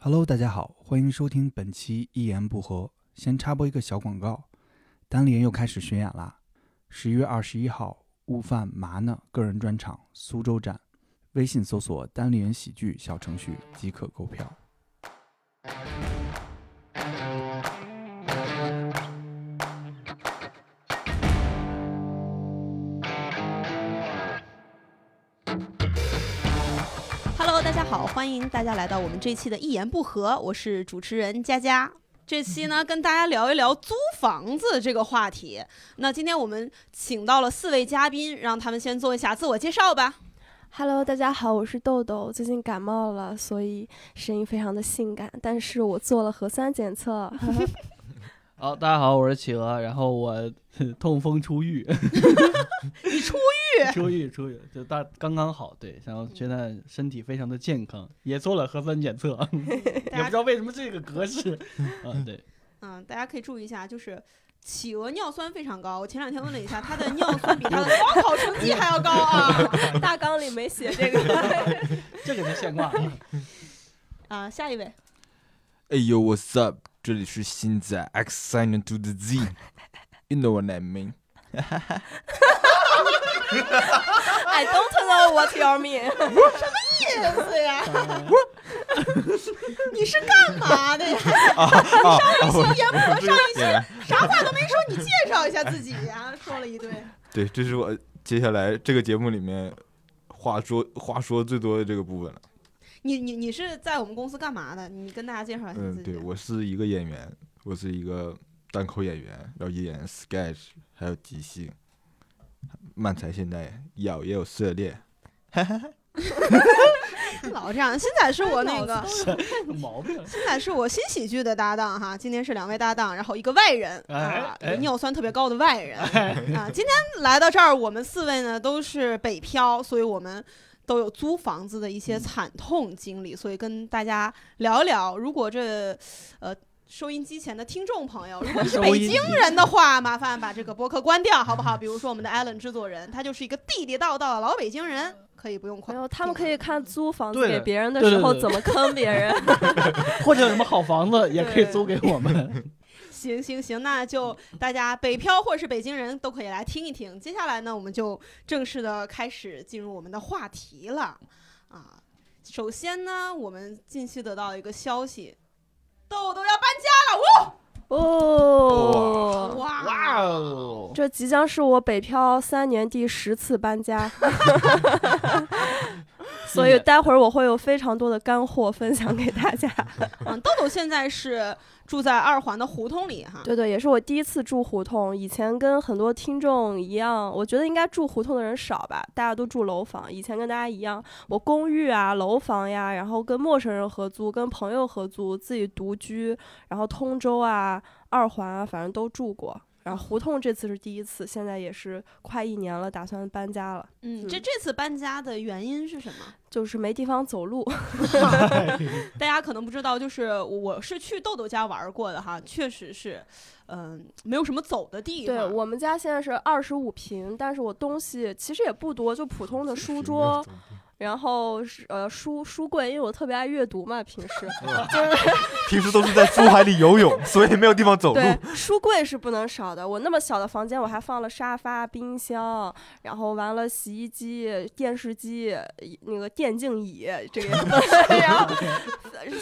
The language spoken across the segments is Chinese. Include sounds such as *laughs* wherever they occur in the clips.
Hello，大家好，欢迎收听本期一言不合。先插播一个小广告，单立人又开始巡演啦！十一月二十一号，悟饭麻呢个人专场苏州站，微信搜索“单立人喜剧”小程序即可购票。好，欢迎大家来到我们这期的《一言不合》，我是主持人佳佳。这期呢，跟大家聊一聊租房子这个话题。那今天我们请到了四位嘉宾，让他们先做一下自我介绍吧。Hello，大家好，我是豆豆，最近感冒了，所以声音非常的性感，但是我做了核酸检测。*laughs* 好，大家好，我是企鹅，然后我痛风出狱，*laughs* 你出狱？出狱出狱，就大刚刚好，对，然后现在身体非常的健康，也做了核酸检测，*laughs* 也不知道为什么这个格式，嗯，对，*laughs* 嗯，大家可以注意一下，就是企鹅尿酸非常高。我前两天问了一下，它的尿酸比它的高考成绩还要高啊！大纲里没写这个。*laughs* 这个就现挂了。啊，下一位，哎呦，What's up？这里是新仔 X sign to the Z，You know what I mean？I don't know what you mean。*laughs* 意思呀？*laughs* 你是干嘛的呀？上一期言不合，上一期对啥话都没说，你介绍一下自己呀？*laughs* 说了一堆。对，这是我接下来这个节目里面话说话说最多的这个部分了。你你你是在我们公司干嘛的？你跟大家介绍一下自嗯，己。对我是一个演员，我是一个单口演员，然后也演 sketch，还有即兴，漫才现在有也有涉猎。*laughs* 老这样。新仔是我那 *laughs* 个，有毛病，*laughs* 新仔是我新喜剧的搭档哈。今天是两位搭档，然后一个外人哎啊，一哎个尿酸特别高的外人啊。今天来到这儿，我们四位呢都是北漂，所以我们。都有租房子的一些惨痛经历，所以跟大家聊一聊。如果这，呃，收音机前的听众朋友，*laughs* 如果是北京人的话，麻烦把这个播客关掉，好不好？*laughs* 比如说我们的 Allen 制作人，他就是一个地地道道的老北京人，可以不用没夸。有，他们可以看租房子给别人的时候怎么坑别人。*laughs* 或者有什么好房子也可以租给我们。行行行，那就大家北漂或者是北京人都可以来听一听。接下来呢，我们就正式的开始进入我们的话题了啊。首先呢，我们近期得到一个消息，豆豆要搬家了，哦，哇。哇哦！这即将是我北漂三年第十次搬家，*laughs* 所以待会儿我会有非常多的干货分享给大家。*laughs* 嗯，豆豆现在是住在二环的胡同里哈。对对，也是我第一次住胡同。以前跟很多听众一样，我觉得应该住胡同的人少吧，大家都住楼房。以前跟大家一样，我公寓啊、楼房呀，然后跟陌生人合租、跟朋友合租、自己独居，然后通州啊、二环啊，反正都住过。然后胡同这次是第一次，现在也是快一年了，打算搬家了，嗯，这嗯这次搬家的原因是什么？*laughs* 就是没地方走路。*laughs* *laughs* 大家可能不知道，就是我是去豆豆家玩过的哈，确实是，嗯、没有什么走的地方。对我们家现在是二十五平，但是我东西其实也不多，就普通的书桌，然后是呃书书柜，因为我特别爱阅读嘛，平时 *laughs* *laughs* 平时都是在书海里游泳，所以没有地方走路。对书柜是不能少的。我那么小的房间，我还放了沙发、冰箱，然后完了洗衣机、电视机、那个电竞椅，这个样子然后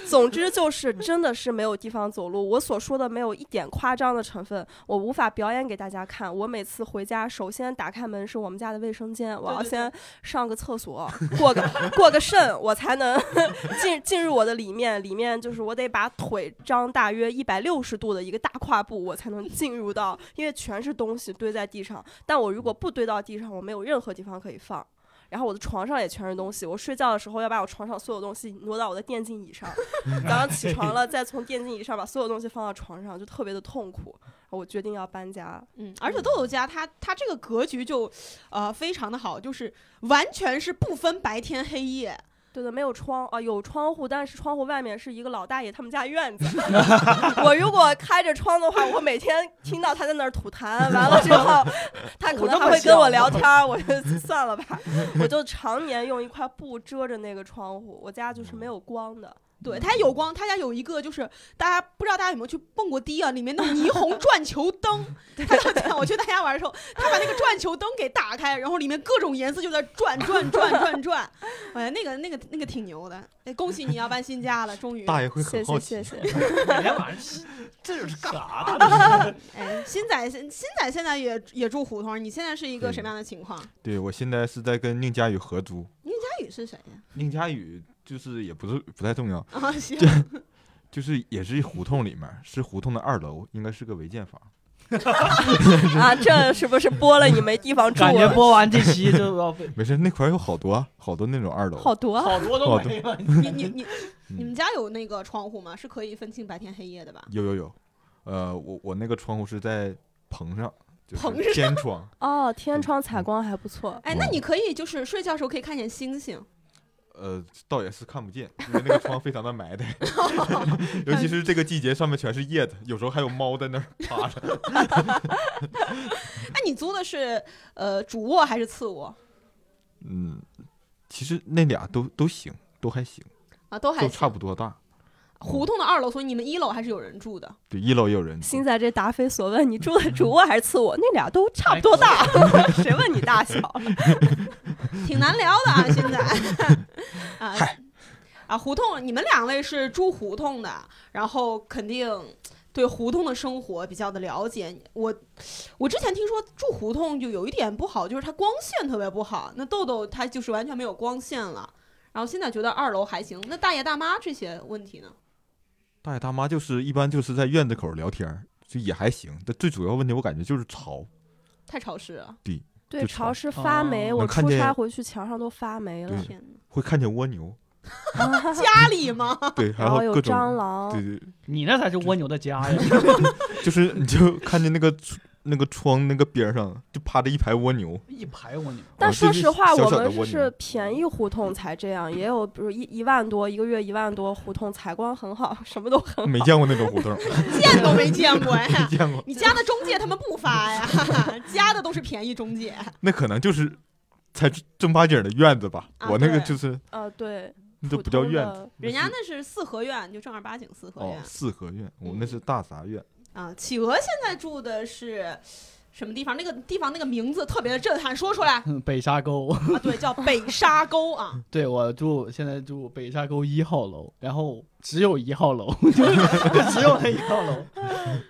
总之就是真的是没有地方走路。我所说的没有一点夸张的成分，我无法表演给大家看。我每次回家，首先打开门是我们家的卫生间，我要先上个厕所，过过个过个肾，我才能 *laughs* 进进入我的里面。里面就是我得把腿张大约一百六十度的一个大跨步，我才能进入到，因为全是东西堆在地上。但我如果不堆到地上，我没有任何地方可以放。然后我的床上也全是东西，我睡觉的时候要把我床上所有东西挪到我的电竞椅上，*laughs* 早上起床了再从电竞椅上把所有东西放到床上，就特别的痛苦。我决定要搬家。嗯，而且豆豆家它它这个格局就，呃，非常的好，就是完全是不分白天黑夜。对的，没有窗啊，有窗户，但是窗户外面是一个老大爷他们家院子。*laughs* 我如果开着窗的话，我每天听到他在那儿吐痰，完了之后，*laughs* 他可能还会跟我聊 *laughs* 天儿，我就算了吧，我就常年用一块布遮着那个窗户。我家就是没有光的。对，它有光，他家有一个就是大家不知道大家有没有去蹦过迪啊，里面那种霓虹转球灯，*laughs* 他就讲，我去他家玩的时候，他把那个转球灯给打开，然后里面各种颜色就在转转转转转，哎呀，那个那个那个挺牛的，哎，恭喜你要搬新家了，终于，大爷会好奇。谢谢谢。*laughs* 每天晚上这是干啥呢？*laughs* 哎，新仔新新仔现在也也住胡同，你现在是一个什么样的情况？对我现在是在跟宁佳宇合租，宁佳宇是谁呀？宁佳宇就是也不是不太重要，啊，行，就是也是胡同里面，是胡同的二楼，应该是个违建房。啊，这是不是播了你没地方住感觉？播完这期就要被没事，那块儿有好多啊好多那种二楼。好多啊，好多都没了。*laughs* 你你你嗯你们家有那个窗户吗？是可以分清白天黑夜的吧？有有有，呃，我我那个窗户是在棚上，就是棚上天窗。*laughs* 哦，天窗采光还不错。哎，那你可以就是睡觉的时候可以看见星星。呃，倒也是看不见，因为那个窗非常的埋汰，*laughs* 尤其是这个季节，上面全是叶子，有时候还有猫在那儿趴着。*laughs* 那你租的是呃主卧还是次卧嗯，其实那俩都都行，都还行，啊？都还都差不多大。胡同的二楼，所以你们一楼还是有人住的。对，一楼也有人住现。在这答非所问，你住的主卧还是次卧？那俩都差不多大，*laughs* 谁问你大小了？挺难聊的啊，现在啊啊，胡同，你们两位是住胡同的，然后肯定对胡同的生活比较的了解。我我之前听说住胡同就有一点不好，就是它光线特别不好。那豆豆他就是完全没有光线了，然后现在觉得二楼还行。那大爷大妈这些问题呢？大爷大妈就是一般就是在院子口聊天，就也还行。但最主要问题我感觉就是潮。太潮湿了，对，就潮湿发霉，哦我出差回去墙上都发霉了，天！会看见蜗牛，*laughs* 家里吗？对，还然后有各种蟑螂对。对，你那才是蜗牛的家呀！*laughs* 就是你就看见那个窗那个窗那个边上就趴着一排蜗牛，一排蜗牛，但说实话，小我们是便宜胡同才这样，也有比如一一万多一个月一万多胡同采光很好，什么都很好。没见过那种胡同，*laughs* 见都没见过呀 *laughs* 没！见过。你家的中介他们不发呀，*laughs* 加的都是便宜中介。那可能就是才正八经的院子吧。啊我那个就是呃，对，那都不叫院子，人家那是四合院，就正儿八经四合哦院，四合院，我们那是大杂院。啊。企鹅现在住的是什么地方？那个地方那个名字特别的震撼，说出来 *laughs* 北沙沟。啊，对，叫北沙沟啊。*laughs* 对我住现在住北沙沟一号楼，然后只有一号楼，*laughs* 只有那一号楼。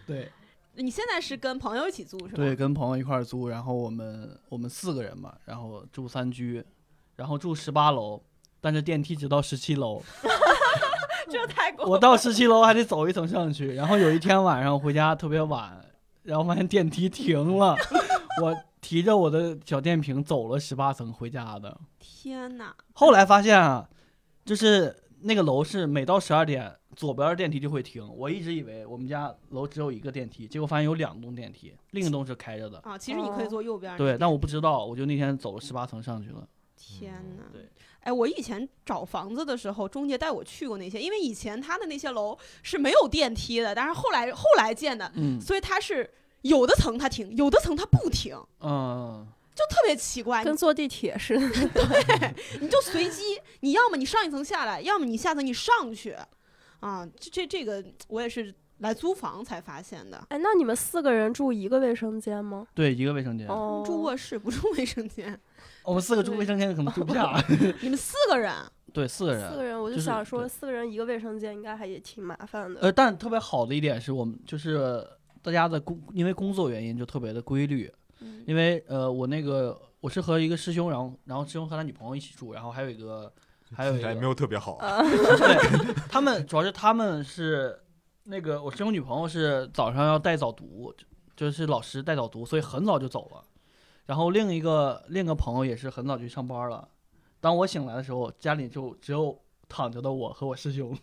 对你现在是跟朋友一起住是吧？对，跟朋友一块儿租，然后我们我们四个人嘛，然后住三居，然后住十八楼，但是电梯只到十七楼，*laughs* 这太过我到十七楼还得走一层上去。然后有一天晚上回家特别晚，然后发现电梯停了，我提着我的小电瓶走了十八层回家的。天哪！后来发现啊，就是那个楼是每到十二点，左边的电梯就会停。我一直以为我们家楼只有一个电梯，结果发现有两栋电梯，另一栋是开着的。啊，其实你可以坐右边。对，但我不知道，我就那天走了十八层上去了。天哪！对，哎，我以前找房子的时候，中介带我去过那些，因为以前他的那些楼是没有电梯的，但是后来后来建的，嗯所以它是有的层它停，有的层它不停，嗯，就特别奇怪。跟坐地铁似的。*laughs* 对你就随机，你要么你上一层下来，要么你下层你上去，啊，这这这个我也是来租房才发现的。哎，那你们四个人住一个卫生间吗？对，一个卫生间，哦，住卧室不住卫生间，我们四个住卫生间可能住不下。*laughs* *laughs* 你们四个人，对，四个人。四个人，我就就是想说，四个人一个卫生间应该还也挺麻烦的。呃，但特别好的一点是我们就是大家的工，因为工作原因就特别的规律。嗯因为呃，我那个我是和一个师兄，然后然后师兄和他女朋友一起住，然后还有一个还有一个没有特别好。呃，*laughs* 对，他们主要是他们是那个我师兄女朋友是早上要带早读，就就是老师带早读，所以很早就走了。然后另一个另一个朋友也是很早就去上班了。当我醒来的时候，家里就只有躺着的我和我师兄，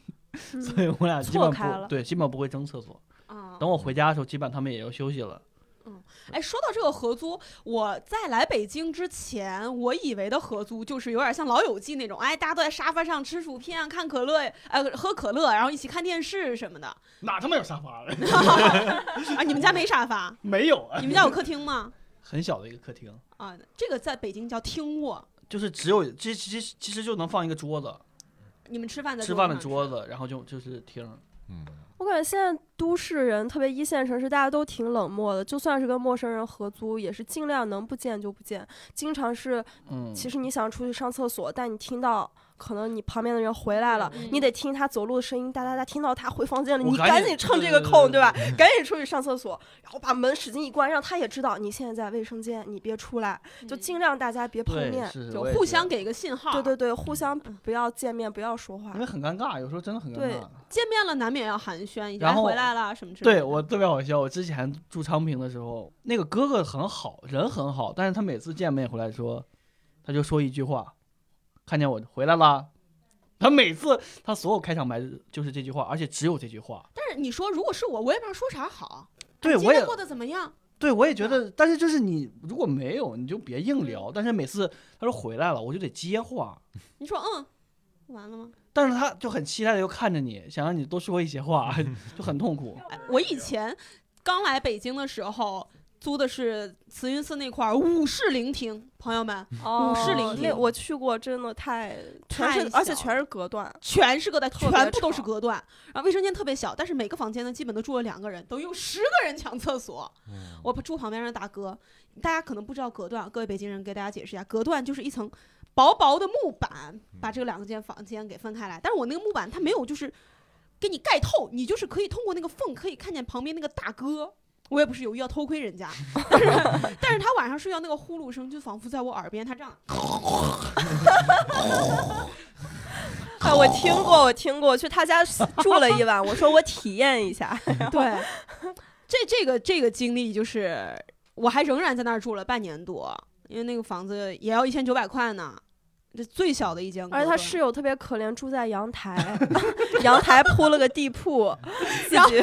所以我俩基本错开了不对，基本不会争厕所。啊，等我回家的时候，基本他们也要休息了。嗯哎，说到这个合租，我在来北京之前，我以为的合租就是有点像《老友记》那种，哎，大家都在沙发上吃薯片、看可乐，呃，喝可乐，然后一起看电视什么的。哪他妈有沙发了？*laughs* *laughs* 啊，你们家没沙发？没有啊，你们家有客厅吗？很小的一个客厅，啊，这个在北京叫厅卧。就是只有其实其实其实就能放一个桌子，你们吃饭的吃饭的桌子，然后就就是厅儿。嗯，我感觉现在都市人，特别一线城市，大家都挺冷漠的。就算是跟陌生人合租，也是尽量能不见就不见。经常是，嗯，其实你想出去上厕所，但你听到可能你旁边的人回来了，嗯你得听他走路的声音，哒哒哒，听到他回房间了，你赶紧赶紧趁这个空，对对吧？赶紧出去上厕所，然后把门使劲一关，让他也知道你现在在卫生间，你别出来，就尽量大家别碰，面。是就互相给一个信号。对对对，互相嗯不要见面，不要说话因。为很尴尬，有时候真的很尴对尬。见面了难免要寒暄一下，然后哎回来了什么之类的。对我特别好笑，我之前住昌平的时候，那个哥哥很好，人很好，但是他每次见面回来说，他就说一句话，看见我回来啦。他每次他所有开场白就是这句话，而且只有这句话。但是你说如果是我，我也不知道说啥好。对我也过得怎么样？对我也觉得，但是就是你如果没有，你就别硬聊。但是每次他说回来了，我就得接话。你说嗯，完了吗？但是他就很期待的又看着你，想让你多说一些话，*laughs* 就很痛苦。哎我以前刚来北京的时候，租的是慈云寺那块儿五室聆听，朋友们五室聆听那我去过，真的太全太是，而且全是隔断。全是隔断，全部都是隔断，然后卫生间特别小，但是每个房间呢基本都住了两个人，等于有十个人抢厕所。我住旁边的大哥，大家可能不知道隔断，各位北京人给大家解释一下，隔断就是一层薄薄的木板，把这个两个间房间给分开来。但是我那个木板它没有就是给你盖透，你就是可以通过那个缝可以看见旁边那个大哥。我也不是有意要偷窥人家，*laughs* 但是但是他晚上睡觉那个呼噜声就仿佛在我耳边，他这样，*laughs* 哎，我听过，我听过，我去他家住了一晚，我说我体验一下。对，这这个这个经历就是，我还仍然在那儿住了半年多，因为那个房子也要一千九百块呢，这最小的一间，而且他室友特别可怜，住在阳台，*laughs* 阳台铺了个地铺，*laughs* 自己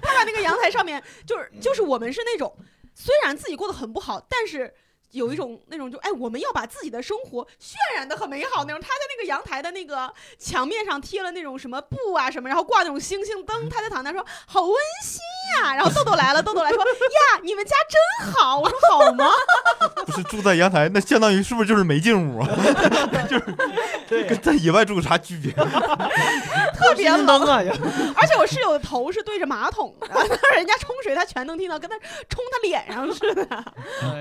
他把那个阳台上面，就是就是我们是那种，虽然自己过得很不好，但是。有一种那种就哎，我们要把自己的生活渲染的很美好那种。他在那个阳台的那个墙面上贴了那种什么布啊什么，然后挂那种星星灯。他在躺那说好温馨呀、然后豆豆来了，豆豆来说呀，你们家真好。我说好吗？*laughs* 不是住在阳台，那相当于是不是就是没进屋啊？*laughs* 对跟在野外住有啥区别？*laughs* 特别冷啊，而且我室友的头是对着马桶的，人家冲水他全能听到，跟他冲他脸上似的。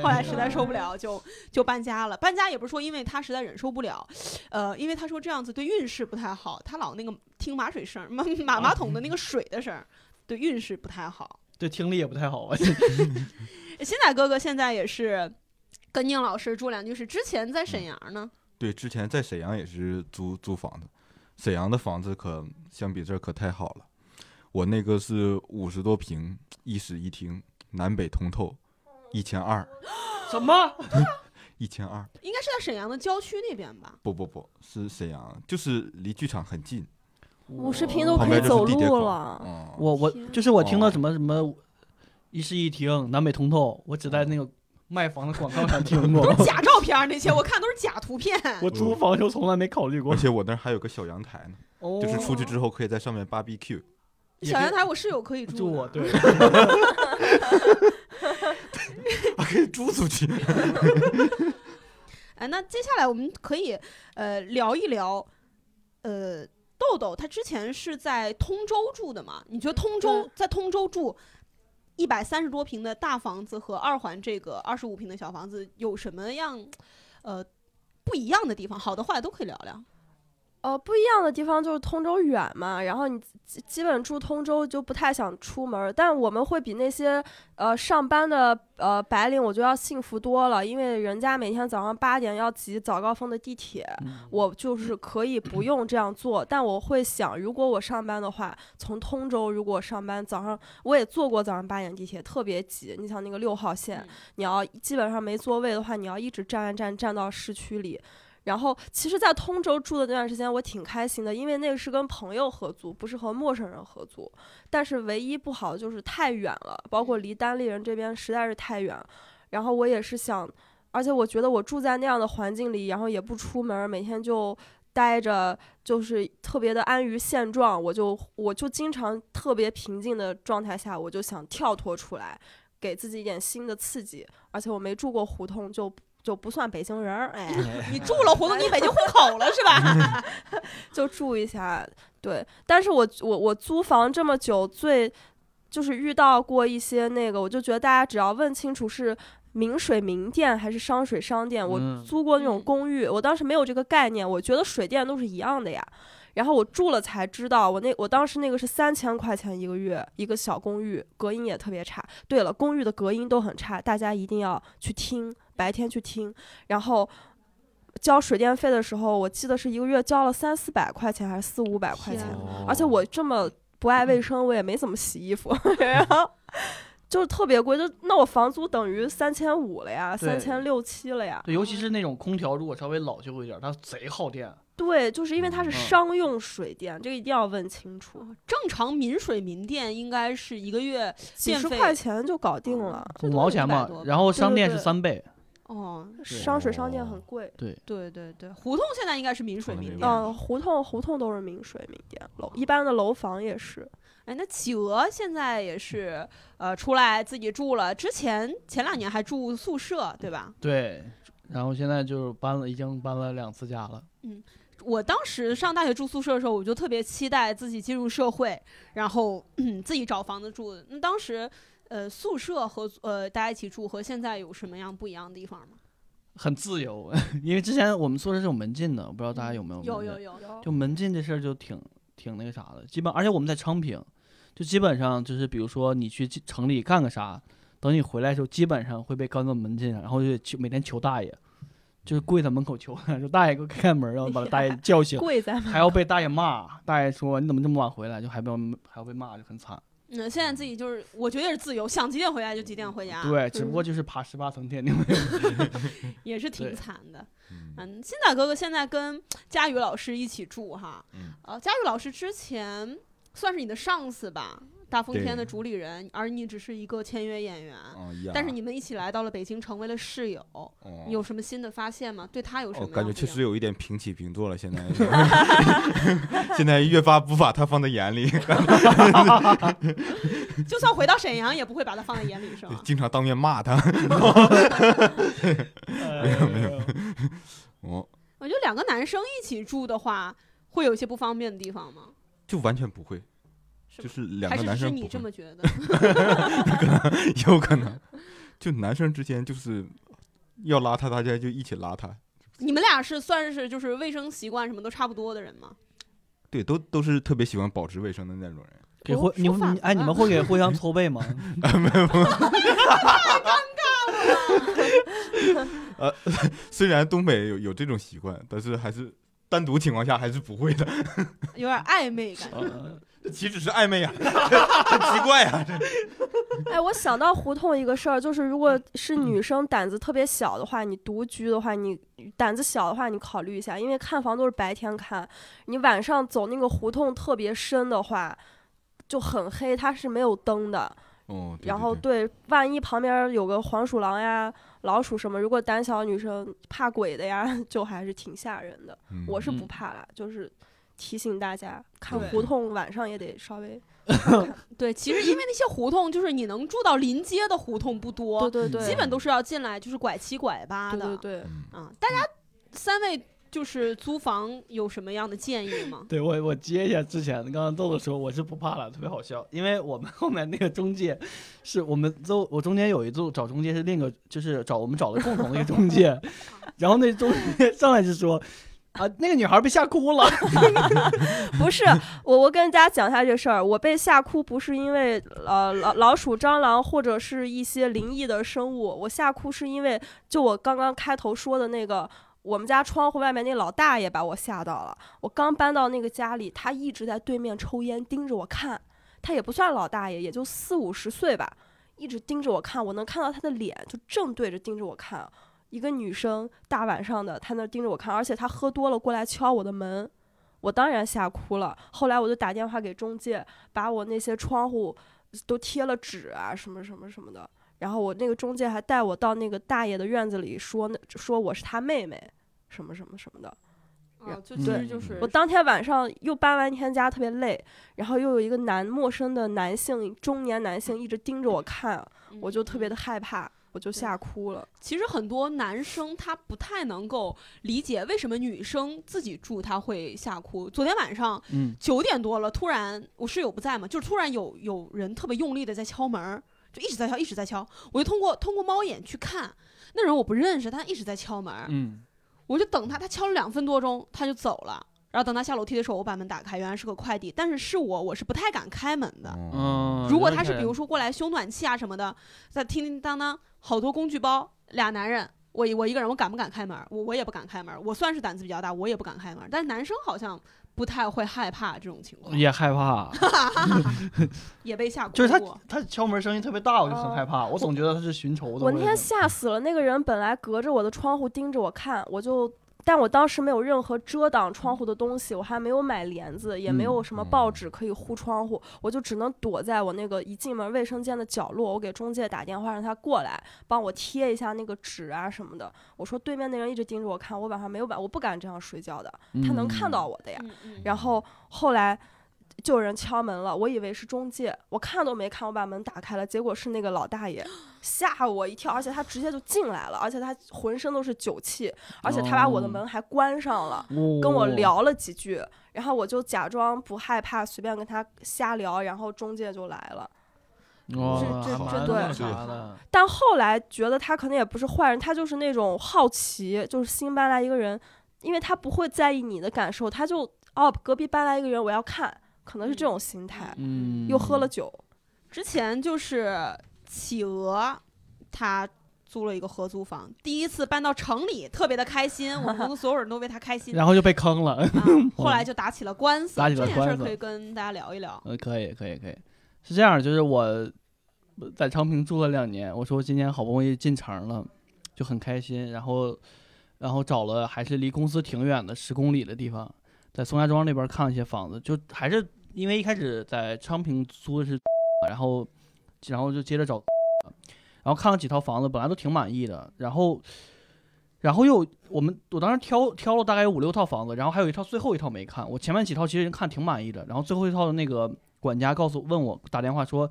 后来实在受不了，就就搬家了。搬家也不是说因为他实在忍受不了，呃，因为他说这样子对运势不太好，他老那个听马水声，马马马桶的那个水的声，对运势不太好。对听力也不太好啊。*laughs* 新仔哥哥现在也是跟宁老师住两居室，之前在沈阳呢。对，之前在沈阳也是租租房子，沈阳的房子可相比这儿可太好了。我那个是五十多平，一室一厅，南北通透，一千二，*gasps* 什么？*laughs* 一千二。应该是在沈阳的郊区那边吧？不不不是沈阳，就是离剧场很近，五十平都可以走。路了。嗯，我我就是我听到哦什么什么一室一厅、南北通透，我只在那个卖房的广告上听过 *laughs* 都。是假照片，那些我看都是假图片。*laughs* 我租房的时候从来没考虑过而。且我那儿还有个小阳台呢，哦就是出去之后可以在上面 barbecue。小阳台我室友可以住的住我对，还 *laughs* 可以租出去。*laughs* 哎，那接下来我们可以呃聊一聊，呃，豆豆他之前是在通州住的嘛？你觉得通州在通州住一百三十多平的大房子和二环这个二十五平的小房子有什么样呃不一样的地方？好的坏的都可以聊聊。呃，不一样的地方就是通州远嘛，然后你基基本住通州就不太想出门儿，但我们会比那些呃上班的呃白领，我觉得要幸福多了，因为人家每天早上八点要挤早高峰的地铁，嗯我就是可以不用这样做，但我会想，如果我上班的话，从通州如果上班早上，我也坐过早上八点地铁，特别挤。你想那个六号线，嗯你要基本上没座位的话，你要一直站站站站到市区里。然后，其实，在通州住的那段时间，我挺开心的，因为那个是跟朋友合租，不是和陌生人合租。但是唯一不好的就是太远了，包括离单立人这边实在是太远。然后我也是想，而且我觉得我住在那样的环境里，然后也不出门，每天就待着，就是特别的安于现状。我就我就经常特别平静的状态下，我就想跳脱出来，给自己一点新的刺激。而且我没住过胡同，就就不算北京人儿，哎，你住了活动，你北京户口了是吧？*laughs* 就住一下。对，但是我我我租房这么久，最就是遇到过一些那个，我就觉得大家只要问清楚是明水明电还是商水商电。我嗯租过那种嗯公寓，我当时没有这个概念，我觉得水电都是一样的呀。然后我住了才知道，我那我当时那个是三千块钱一个月，一个小公寓，隔音也特别差。对了，公寓的隔音都很差，大家一定要去听，白天去听。然后交水电费的时候，我记得是一个月交了三四百块钱，还是四五百块钱而且我这么不爱卫生，我也没怎么洗衣服，*laughs* 然后就是特别贵，就那我房租等于三千五了呀，三千六七了呀。对，尤其是那种空调，如果稍微老旧一点，它贼耗电。对，就是因为它是嗯商用水电，这个一定要问清楚，正常民水民电应该是一个月几十块钱就搞定了。五毛钱500多吧，嘛然后商店是三倍。哦，商水商店很贵，对对对，胡同现在应该是民水民电。嗯，胡同胡同都是明水民电楼，一般的楼房也是。哎，那企鹅现在也是呃出来自己住了，之前前两年还住宿舍，对吧？对，然后现在就是搬了，已经搬了两次家了。嗯我当时上大学住宿舍的时候，我就特别期待自己进入社会，然后、嗯、自己找房子住。那当时呃宿舍和呃大家一起住和现在有什么样不一样的地方吗？很自由，*laughs* 因为之前我们宿舍是有门禁的，我不知道大家有没有？有有。有，就门禁这事儿就挺挺那个啥的，基本而且我们在昌平，就基本上就是比如说你去城里干个啥，等你回来的时候，基本上会被关到门禁上，然后就得求每天求大爷，就是跪在门口求，*laughs* 说大爷给我开开门，然后把大爷叫醒，*laughs* 还要被大爷骂，大爷说你怎么这么晚回来，就还被还要被骂，就很惨。嗯，现在自己就是我觉得也是自由，想几点回家就几点回家，对，只不过嗯就是爬十八层天，*laughs* 也是挺惨的。*laughs* 嗯。嗯，新仔哥哥现在跟佳宇老师一起住哈，嗯。呃，佳宇老师之前算是你的上司吧，大风天的主理人，而你只是一个签约演员。但是你们一起来到了北京，成为了室友，哦你有什么新的发现吗？对他有什么？感觉确实有一点平起平坐了。现在，*laughs* 现在越发不把他放在眼里，*laughs* 就算回到沈阳，也不会把他放在眼里，是吗？经常当面骂他。*laughs* 没有没有，哦，我觉得两个男生一起住的话，会有一些不方便的地方吗？就完全不会，就是两个男生你这么觉得？*laughs* 有可能，就男生之间就是要拉他，大家就一起拉他。你们俩是算是就是卫生习惯什么都差不多的人吗？对，都都是特别喜欢保持卫生的那种人。哦给会你说反你哎，你了们会给互相搓背吗？*laughs* *laughs* 虽然东北有有这种习惯，但是还是单独情况下还是不会的。有点暧昧感觉。呃 *laughs* 这岂止是暧昧啊，*laughs* 很奇怪啊！这哎，我想到胡同一个事儿，就是如果是女生胆子特别小的话，你独居的话，你胆子小的话，你考虑一下，因为看房都是白天看，你晚上走那个胡同特别深的话，就很黑，它是没有灯的。哦，对然后对对，万一旁边有个黄鼠狼呀、老鼠什么，如果胆小的女生怕鬼的呀，*laughs* 就还是挺吓人的。嗯我是不嗯怕啦，就是提醒大家，看胡同晚上也得稍微。*laughs* 对，其实因为那些胡同，就是你能住到临街的胡同不多，对对对，基本都是要进来就是拐七拐八的。对对对。嗯啊，大家三位就是租房有什么样的建议吗？*laughs* 对我我接一下之前刚刚豆豆说我是不怕了，特别好笑，因为我们后面那个中介是我们都我中间有一度找中介是另一个就是找我们找的共同的一个中介，*laughs* 然后那中介上来就说啊那个女孩被吓哭了，*laughs* *laughs* 不是我，我跟大家讲一下这事儿。我被吓哭不是因为呃老老鼠、蟑螂或者是一些灵异的生物，我吓哭是因为就我刚刚开头说的那个，我们家窗户外面那老大爷把我吓到了。我刚搬到那个家里，他一直在对面抽烟，盯着我看。他也不算老大爷，也就四五十岁吧，一直盯着我看。我能看到他的脸，就正对着盯着我看。一个女生大晚上的，她那盯着我看，而且她喝多了过来敲我的门，我当然吓哭了。后来我就打电话给中介，把我那些窗户都贴了纸啊，什么什么什么的。然后我那个中介还带我到那个大爷的院子里说，那说我是他妹妹，什么什么什么的。啊，就对其实就是我当天晚上又搬完一天家，特别累，然后又有一个男陌生的男性中年男性一直盯着我看，我就特别的害怕。我就吓哭了。其实很多男生他不太能够理解为什么女生自己住他会吓哭。昨天晚上嗯，九点多了，突然我室友不在嘛，就是突然有有人特别用力的在敲门，就一直在敲，一直在敲。我就通过通过猫眼去看，那人我不认识，他一直在敲门，嗯，我就等他，他敲了两分多钟，他就走了。然后等他下楼梯的时候，我把门打开，原来是个快递，但是是我，我是不太敢开门的。嗯，嗯，如果他是比如说过来修暖气啊什么的，在叮叮当当，好多工具包，俩男人，我一我一个人，我敢不敢开门？我我也不敢开门。我算是胆子比较大，我也不敢开门。但是男生好像不太会害怕这种情况，也害怕，*laughs* *laughs* 也被吓哭就是他。他敲门声音特别大，我就很哦害怕，我总觉得他是寻仇的。我那天吓死了，那个人本来隔着我的窗户盯着我看，我就，但我当时没有任何遮挡窗户的东西，我还没有买帘子，也没有什么报纸可以糊窗户，我就只能躲在我那个一进门卫生间的角落。我给中介打电话让他过来帮我贴一下那个纸啊什么的。我说对面那人一直盯着我看，我晚上没有晚，我不敢这样睡觉的，他能看到我的呀。然后后来就有人敲门了，我以为是中介，我看都没看，我把门打开了，结果是那个老大爷，*gasps* 吓我一跳，而且他直接就进来了，而且他浑身都是酒气，而且他把我的哦。门还关上了，跟跟我，聊了几句，然后我就假装不害怕，随便跟他瞎聊，然后中介就来了。这，这这对 *laughs* 但后来觉得他可能也不是坏人，他就是那种好奇，就是新搬来一个人，因为他不会在意你的感受，他就哦隔壁搬来一个人，我要看，可能是这种心态。嗯，又喝了酒，之前就是企鹅，他租了一个合租房，第一次搬到城里，特别的开心，我们公司所有人都为他开心。*laughs* 然后就被坑了。*laughs* 啊，后来就打起了官司，打起了这件事儿可以跟大家聊一聊。呃，可以，可以，可以，是这样，就是我在昌平住了两年，我说今年好不容易进城了，就很开心，然后，然后找了还是离公司挺远的十公里的地方，在宋家庄那边看了一些房子，就还是因为一开始在昌平租的是，然后，然后就接着找，然后看了几套房子，本来都挺满意的，然后。然后又我们我当时挑挑了大概五六套房子，然后还有一套最后一套没看。我前面几套其实已经看挺满意的，然后最后一套的那个管家告诉问我打电话说，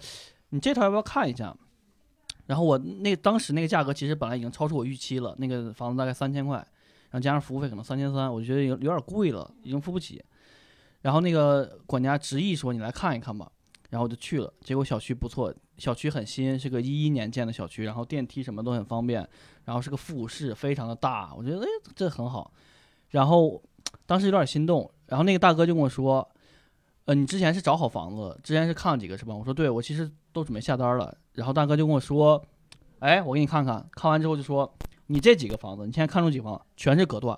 你这套要不要看一下？然后我那当时那个价格其实本来已经超出我预期了，那个房子大概三千块，然后加上服务费可能三千三，我觉得有有点贵了，已经付不起。然后那个管家执意说你来看一看吧，然后我就去了，结果小区不错，小区很新，是个一一年建的小区，然后电梯什么都很方便，然后是个复式，非常的大，我觉得哎这很好。然后当时有点心动，然后那个大哥就跟我说，呃，你之前是找好房子，之前是看了几个是吧？我说对，我其实都准备下单了。然后大哥就跟我说，哎，我给你看看，看完之后就说，你这几个房子，你现在看中几房，全是隔断。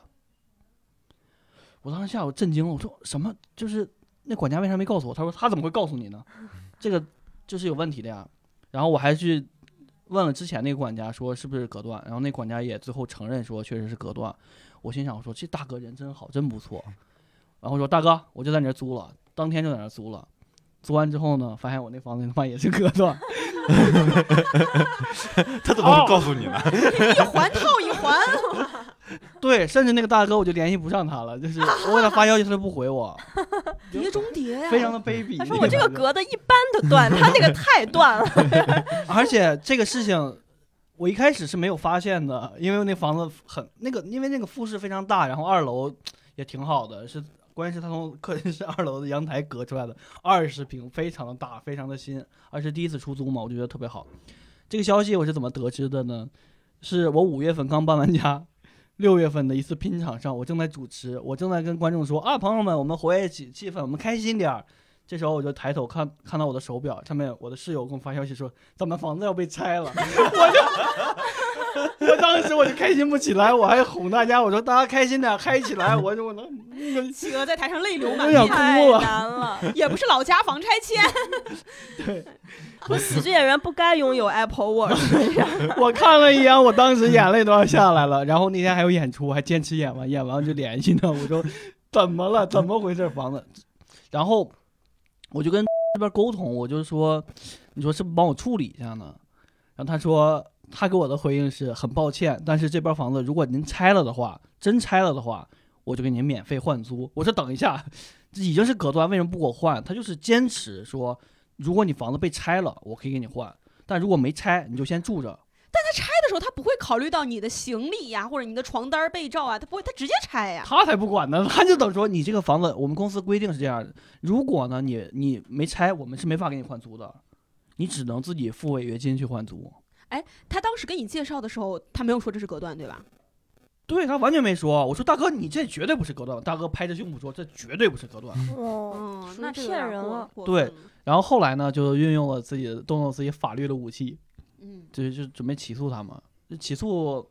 我当时下午震惊了，我说什么？就是那管家为啥没告诉我？他说他怎么会告诉你呢？这个就是有问题的呀。然后我还去问了之前那个管家，说是不是隔断，然后那管家也最后承认说确实是隔断。我心想我说这大哥人真好，真不错。然后说大哥，我就在你这租了，当天就在那租了。租完之后呢，发现我那房子他妈也是隔断，*laughs* 他怎么会告诉你呢？一环套一环，*laughs* 对，甚至那个大哥我就联系不上他了，就是我给他发消息他都不回我，*laughs* 叠中叠呀。非常的卑鄙。他说我这个隔的一般的断，他那个太断了。而且这个事情，我一开始是没有发现的，因为那房子很那个，因为那个复式非常大，然后二楼也挺好的，是关键是他从客厅是二楼的阳台隔出来的，二十平，非常的大，非常的新，而且第一次出租嘛，我就觉得特别好。这个消息我是怎么得知的呢？是我五月份刚搬完家。六月份的一次拼场上，我正在主持，我正在跟观众说啊，朋友们，我们活跃起气氛，我们开心点儿。这时候我就抬头看，看到我的手表上面，我的室友给我发消息说，咱们房子要被拆了。我就，*laughs* 我当时我就开心不起来，我还哄大家，我说大家开心点，嗨起来。我就我能那个企鹅在台上泪流满面，太难了，也不是老家房拆迁，*laughs* 说喜剧演员不该拥有 Apple Watch。*laughs* 我看了一眼，我当时眼泪都要下来了。然后那天还有演出，我还坚持演完，演完就联系他，我说怎么了？怎么回事？房子？然后我就跟这边沟通，我就说，你说是不是帮我处理一下呢？然后他说，他给我的回应是很抱歉，但是这边房子如果您拆了的话，真拆了的话，我就给您免费换租。我说等一下，*laughs* 这已经是隔断，为什么不给我换？他就是坚持说，如果你房子被拆了，我可以给你换。但如果没拆，你就先住着。但他拆的时候他不会考虑到你的行李呀，或者你的床单被罩啊，他不会，他直接拆呀。他才不管呢，他就等说你这个房子，我们公司规定是这样的，如果呢你你没拆，我们是没法给你换租的，你只能自己付违约金去换租。他当时给你介绍的时候，他没有说这是隔断，对吧？对他完全没说，我说大哥你这绝对不是隔断，大哥拍着胸脯说这绝对不是隔断。哦，那骗人了。对然后后来呢，就运用了自己的动用自己法律的武器，嗯就就准备起诉他们。起诉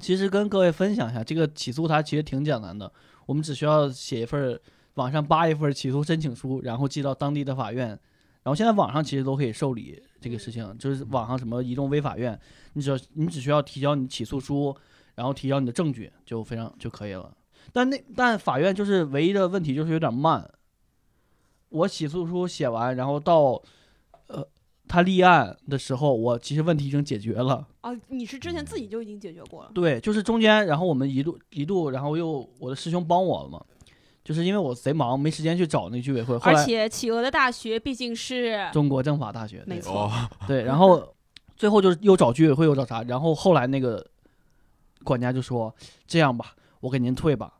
其实跟各位分享一下，这个起诉他其实挺简单的，我们只需要写一份儿网上扒一份儿起诉申请书，然后寄到当地的法院。然后现在网上其实都可以受理这个事情，就是网上什么移动微法院，你只要你只需要提交你起诉书，然后提交你的证据就非常就可以了。但那但法院就是唯一的问题就是有点慢。我起诉书写完，然后到呃他立案的时候，我其实问题已经解决了。啊，你是之前自己就已经解决过了。对，就是中间，然后我们一度一度，然后又我的师兄帮我了嘛，就是因为我贼忙，没时间去找那居委会。后而且企鹅的大学毕竟是中国政法大学，没错哦，对，然后最后就是又找居委会又找啥，然后后来那个管家就说这样吧，我给您退吧，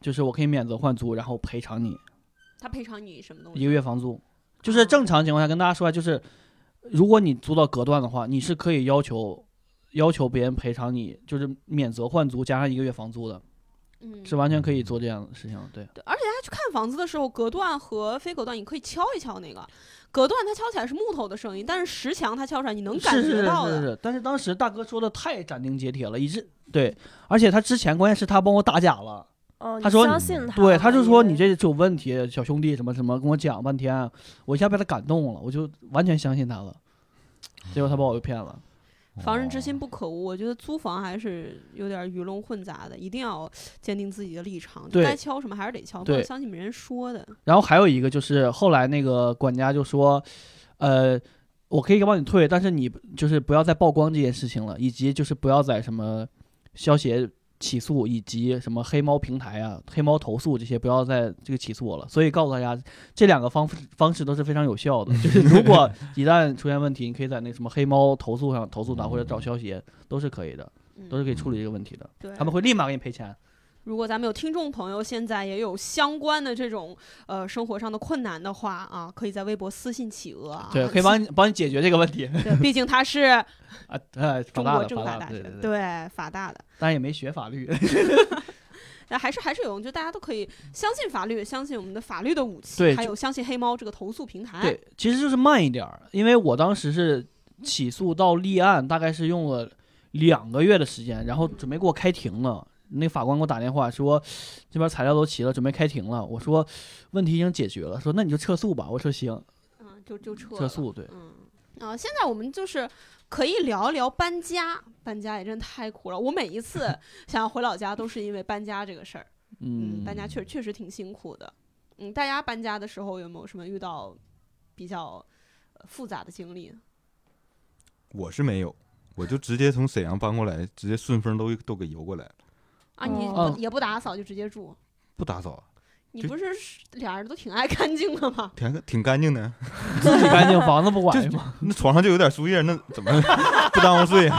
就是我可以免责换租，然后赔偿你他赔偿你什么东西？一个月房租。就是正常情况下跟大家说，就是如果你租到隔断的话，你是可以要求要求别人赔偿你，就是免责换租加上一个月房租的，嗯，是完全可以做这样的事情。对，对，而且他去看房子的时候，隔断和非隔断，你可以敲一敲那个隔断，它敲起来是木头的声音，但是石墙它敲出来你能感是是是觉到的。是是，但是当时大哥说的太斩钉截铁了，以致对，而且他之前关键是他帮我打假了。哦，他说相信他，对，他就说你这是有问题，小兄弟什么什么，跟我讲半天，我一下被他感动了，我就完全相信他了。结果他把我又骗了。防人之心不可无，我觉得租房还是有点鱼龙混杂的，一定要坚定自己的立场，就该敲什么还是得敲，不能对相信别人说的。然后还有一个就是后来那个管家就说，呃，我可以帮你退，但是你就是不要再曝光这件事情了，以及就是不要在什么消协起诉以及什么黑猫平台啊、黑猫投诉这些不要再这个起诉我了。所以告诉大家，这两个方方式都是非常有效的。就是如果 *laughs* 一旦出现问题，你可以在那什么黑猫投诉上投诉他，或者找消协都是可以的，嗯都是可以处理这个问题的。他们会立马给你赔钱。如果咱们有听众朋友现在也有相关的这种呃生活上的困难的话啊，可以在微博私信企鹅啊，对，可以帮你帮你解决这个问题对，毕竟他是 *laughs* 啊。呃，中国政法大学，对法大的。但也没学法律。*laughs* *laughs* 但还是还是有用，就大家都可以相信法律，相信我们的法律的武器，还有相信黑猫这个投诉平台。对，其实就是慢一点儿，因为我当时是起诉到立案，大概是用了两个月的时间，然后准备给我开庭了。那法官给我打电话说，这边材料都齐了，准备开庭了。我说问题已经解决了，说那你就撤诉吧。我说行，嗯，就就撤。撤诉。对，嗯啊，现在我们就是可以聊一聊搬家，搬家也真太苦了。我每一次 *laughs* 想要回老家，都是因为搬家这个事儿。嗯，嗯，搬家确实确实挺辛苦的。嗯，大家搬家的时候有没有什么遇到比较呃复杂的经历？我是没有，我就直接从沈阳搬过来，直接顺丰都都给邮过来了，啊，你也不打扫就直接住？不打扫，这你不是俩人都挺爱干净的吗？挺挺干净的。*laughs* 自己干净，房子不管嘛。*laughs* 那床上就有点树叶，那怎么不耽误睡？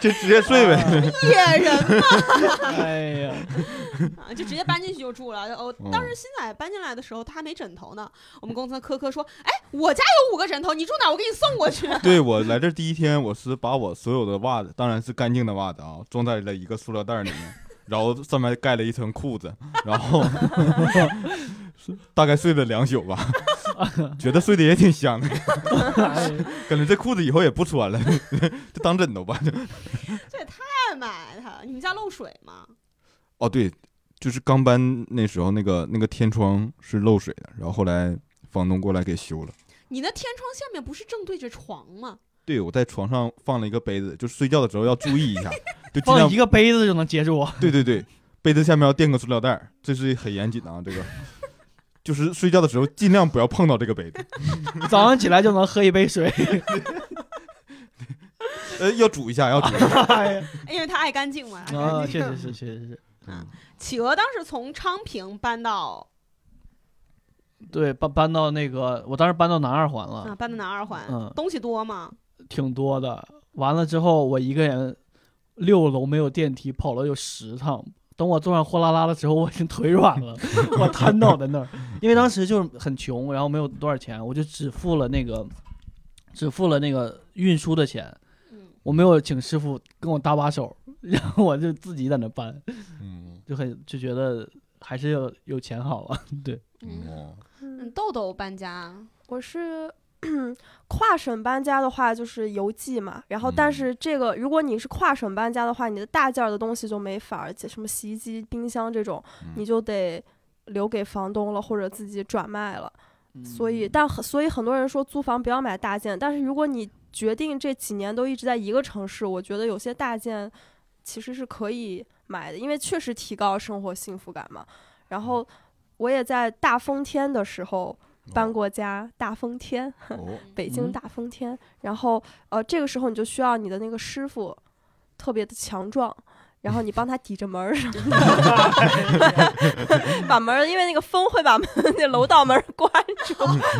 就直接睡呗。野人 *laughs* 哎呀，啊，就直接搬进去就住了。哦，嗯当时新仔搬进来的时候，他还没枕头呢。我们公司的科科说：“哎，我家有五个枕头，你住哪？我给你送过去。对我来这第一天，我是把我所有的袜子，当然是干净的袜子啊，装在了一个塑料袋里面，然后上面盖了一层裤子，*laughs* 然后大概睡了两宿吧，*laughs* 觉得睡得也挺香的，哎感觉这裤子以后也不穿了，*laughs* 就当枕头吧。”这也太埋汰了。你们家漏水吗？哦，对，就是刚搬那时候那个那个天窗是漏水的，然后后来房东过来给修了。你那天窗下面不是正对着床吗？对，我在床上放了一个杯子，就是睡觉的时候要注意一下，就尽放量一个杯子就能接住。对对对，杯子下面要垫个塑料袋儿，这是很严谨的啊。这个就是睡觉的时候尽量不要碰到这个杯子，*laughs* 早上起来就能喝一杯水。*laughs* 呃，要煮一下，要煮一下。*laughs* 因为它爱干净嘛。啊，确实是，确实是。嗯企鹅当时从昌平搬到对，搬搬到那个，我当时搬到南二环了啊，了，搬到南二环，嗯东西多吗？挺多的。完了之后我一个人六楼没有电梯，跑了有十趟。等我坐上货拉拉的时候，我已经腿软了，*laughs* 我瘫倒在那儿。因为当时就是很穷，然后没有多少钱，我就只付了那个，只付了那个运输的钱，嗯我没有请师傅跟我搭把手，然后我就自己在那搬，嗯就很就觉得还是要有钱好啊。对，嗯，豆豆搬家，我是 *clears throat* 跨省搬家的话，就是邮寄嘛。然后，但嗯是这个如果你是跨省搬家的话，你的大件儿的东西就没法儿，什么洗衣机、冰箱这种，你嗯就得留给房东了，或者自己转卖了。所以，嗯但很所以很多人说租房不要买大件，但是如果你决定这几年都一直在一个城市，我觉得有些大件其实是可以买的，因为确实提高生活幸福感嘛。然后我也在大风天的时候搬过家，大风天，*laughs* 北京大风天。然后呃，这个时候你就需要你的那个师傅特别的强壮。然后你帮他抵着门儿什么的，*laughs* 把门儿，因为那个风会把门那楼道门儿关住。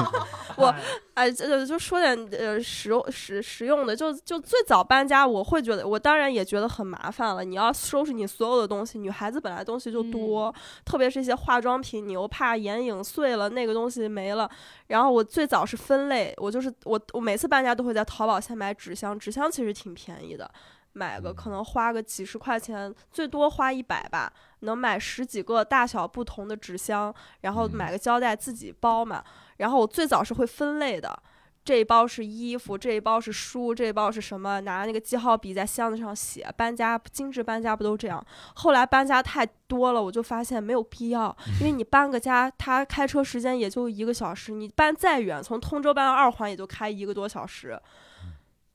*laughs* 我哎，这就说点呃实用实实用的，就就最早搬家，我会觉得，我当然也觉得很麻烦了。你要收拾你所有的东西，女孩子本来东西就多，特别是一些化妆品，你又怕眼影碎了，那个东西没了。然后我最早是分类，我就是我我每次搬家都会在淘宝先买纸箱，纸箱其实挺便宜的。买个可能花个几十块钱，最多花一百吧，能买十几个大小不同的纸箱，然后买个胶带自己包嘛。然后我最早是会分类的，这一包是衣服，这一包是书，这一包是什么？拿那个记号笔在箱子上写。搬家精致搬家不都这样？后来搬家太多了，我就发现没有必要，因为你搬个家，他开车时间也就一个小时，你搬再远，从通州搬到二环也就开一个多小时。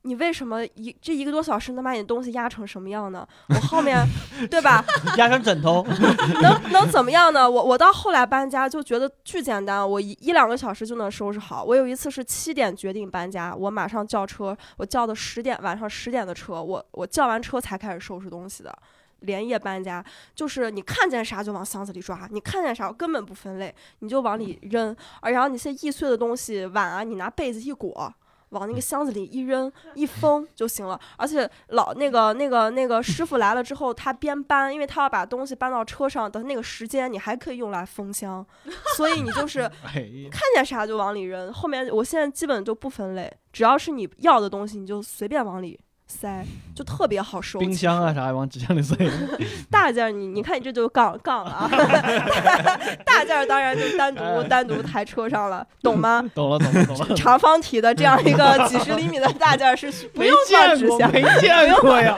你为什么一这一个多小时能把你的东西压成什么样呢？*laughs* 我后面，对吧？*laughs* 压成枕头，*laughs* 能能怎么样呢？我我到后来搬家就觉得巨简单，我一一两个小时就能收拾好。我有一次是七点决定搬家，我马上叫车，我叫的十点晚上十点的车，我我叫完车才开始收拾东西的。连夜搬家，就是你看见啥就往箱子里抓，你看见啥根本不分类，你就往里扔。而然后你些易碎的东西，碗啊，你拿被子一裹，往那个箱子里一扔一封就行了。而且老那个那个那个师傅来了之后，他边搬，因为他要把东西搬到车上的那个时间，你还可以用来封箱，所以你就是 *laughs* 看见啥就往里扔。后面我现在基本就不分类，只要是你要的东西，你就随便往里塞，就特别好收。冰箱啊，啥也往纸箱里塞。*laughs* 大件儿你你看你这就杠杠了啊，*laughs* 大件儿当然就单独单独抬车上了，懂吗？懂了，懂了，懂了。长方体的这样一个几十厘米的大件儿是不没用放纸箱，没见过呀，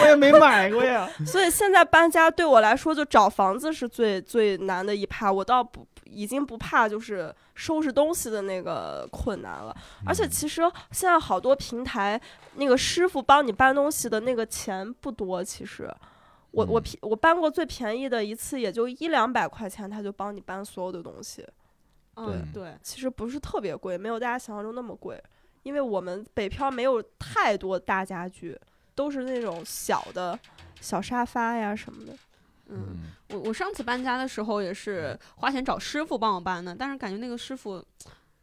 我也没买过呀。所以现在搬家对我来说，就找房子是最最难的一趴。我倒不已经不怕就是收拾东西的那个困难了。而且其实现在好多平台，那个师傅帮你搬东西的那个钱不多。其实我我嗯便我搬过最便宜的一次也就一两百块钱，他就帮你搬所有的东西。嗯，对，其实不是特别贵，没有大家想象中那么贵。因为我们北漂没有太多大家具，都是那种小的小沙发呀什么的。嗯，嗯，我我上次搬家的时候也是花钱找师傅帮我搬的，但是感觉那个师傅，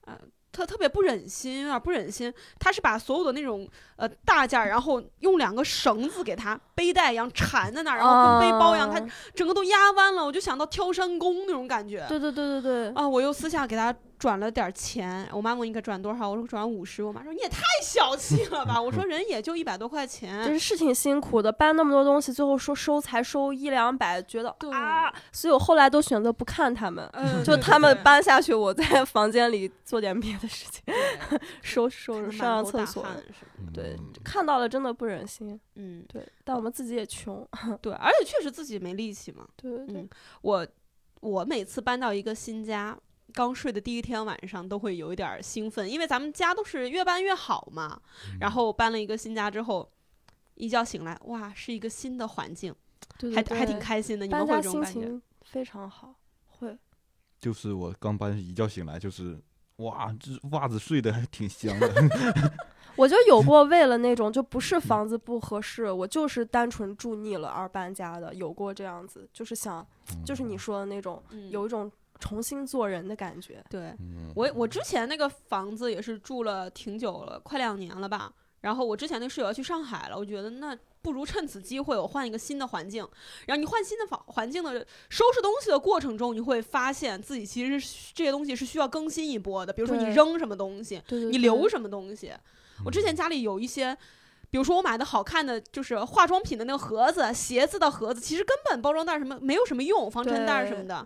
呃，特特别不忍心，有点不忍心。他是把所有的那种呃大件儿，然后用两个绳子给他背带一样缠在那儿，然后跟背包一样，他啊整个都压弯了。我就想到挑山工那种感觉。对对对对对，啊，我又私下给他转了点儿钱，我妈问应该转多少，我说转五十，我妈说你也太小气了吧，我说人也就一百多块钱，就是是挺辛苦的，搬那么多东西，最后说收才收一两百，觉得啊，所以我后来都选择不看他们，嗯，就他们搬下去，我在房间里做点别的事情，收拾收拾，上上厕所。对嗯，看到了真的不忍心。嗯，对，但我们自己也穷。*laughs* 对，而且确实自己没力气嘛。对对对嗯，我我每次搬到一个新家，刚睡的第一天晚上都会有一点儿兴奋，因为咱们家都是越搬越好嘛。嗯然后搬了一个新家之后，一觉醒来，哇，是一个新的环境，对还还挺开心的。你们搬家心会有这种感觉？情非常好，会。就是我刚搬一觉醒来，就是哇，这袜子睡得还挺香的。*laughs* *laughs* 我就有过为了那种就不是房子不合适，我就是单纯住腻了而搬家的，有过这样子，就是想，就是你说的那种，嗯有一种重新做人的感觉。对。嗯，我我之前那个房子也是住了挺久了，快两年了吧。然后我之前那室友要去上海了，我觉得那不如趁此机会我换一个新的环境。然后你换新的房环境的收拾东西的过程中，你会发现自己其实这些东西是需要更新一波的。比如说你扔什么东西，对对你留什么东西。我之前家里有一些。比如说我买的好看的就是化妆品的那个盒子、鞋子的盒子，其实根本包装袋什么没有什么用，防尘袋什么的，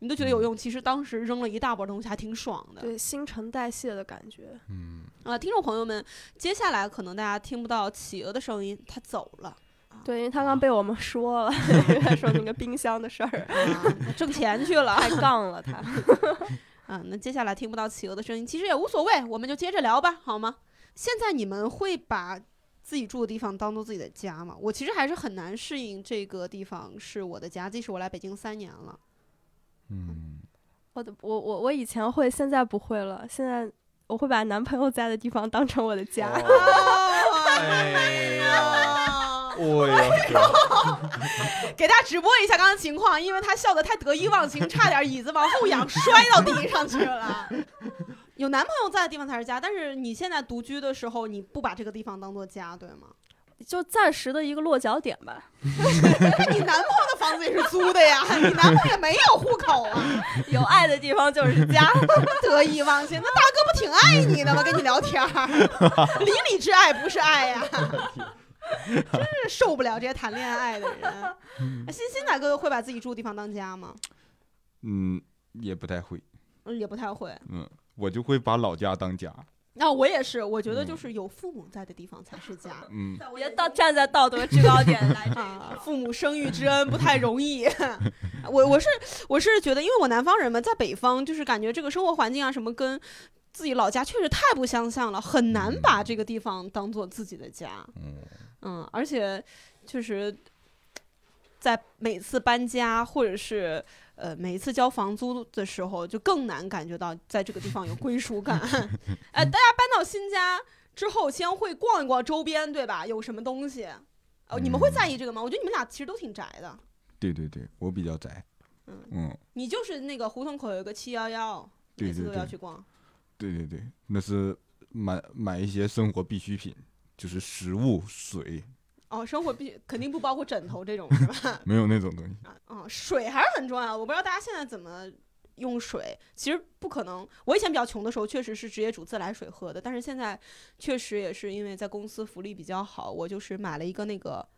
你都觉得有用。其实当时扔了一大波东西，还挺爽的。对新陈代谢的感觉。嗯，啊，听众朋友们，接下来可能大家听不到企鹅的声音，它走了，对，因为他刚被我们说了，*laughs* 说那个冰箱的事儿，啊，挣钱去了。还杠了他。*laughs* 啊，那接下来听不到企鹅的声音，其实也无所谓，我们就接着聊吧，好吗？现在你们会把自己住的地方当做自己的家吗？我其实还是很难适应这个地方是我的家，即使我来北京三年了。嗯，我的我我我以前会，现在不会了。现在我会把男朋友在的地方当成我的家。哎呀，我呀，*laughs* 给大家直播一下刚刚情况，因为他笑得太得意忘形，差点椅子往后仰摔到地上去了。有男朋友在的地方才是家，但是你现在独居的时候，你不把这个地方当做家，对吗？就暂时的一个落脚点吧。*laughs* 你男朋友的房子也是租的呀，你男朋友也没有户口啊，*laughs* 有爱的地方就是家。*laughs* 得意忘形。那大哥不挺爱你的吗？跟你聊天儿，邻里之爱不是爱呀，真是受不了这些谈恋爱的人。哎欣欣大哥会把自己住的地方当家吗？嗯，也不太会，嗯，也不太会。嗯，我就会把老家当家，那、我也是，我觉得就是有父母在的地方才是家。嗯，别到站在道德制高点来这啊，父母生育之恩不太容易。*laughs* 我我是我是觉得，因为我南方人嘛，在北方就是感觉这个生活环境啊什么跟自己老家确实太不相像了，很难把这个地方当做自己的家。嗯嗯，而且确实，在每次搬家或者是呃每一次交房租的时候，就更难感觉到在这个地方有归属感。*laughs* 哎，大家搬到新家之后，先会逛一逛周边，对吧？有什么东西？哦，你们会在意这个吗？我觉得你们俩其实都挺宅的。对对对，我比较宅，嗯嗯，你就是那个胡同口有一个七幺幺，每次都要去逛。对对对，那是买买一些生活必需品，就是食物、水，哦，生活必肯定不包括枕头这种是吧？*laughs* 没有那种东西。啊，嗯，水还是很重要的。我不知道大家现在怎么用水，其实不可能。我以前比较穷的时候，确实是直接煮自来水喝的，但是现在确实也是因为在公司福利比较好，我就是买了一个那个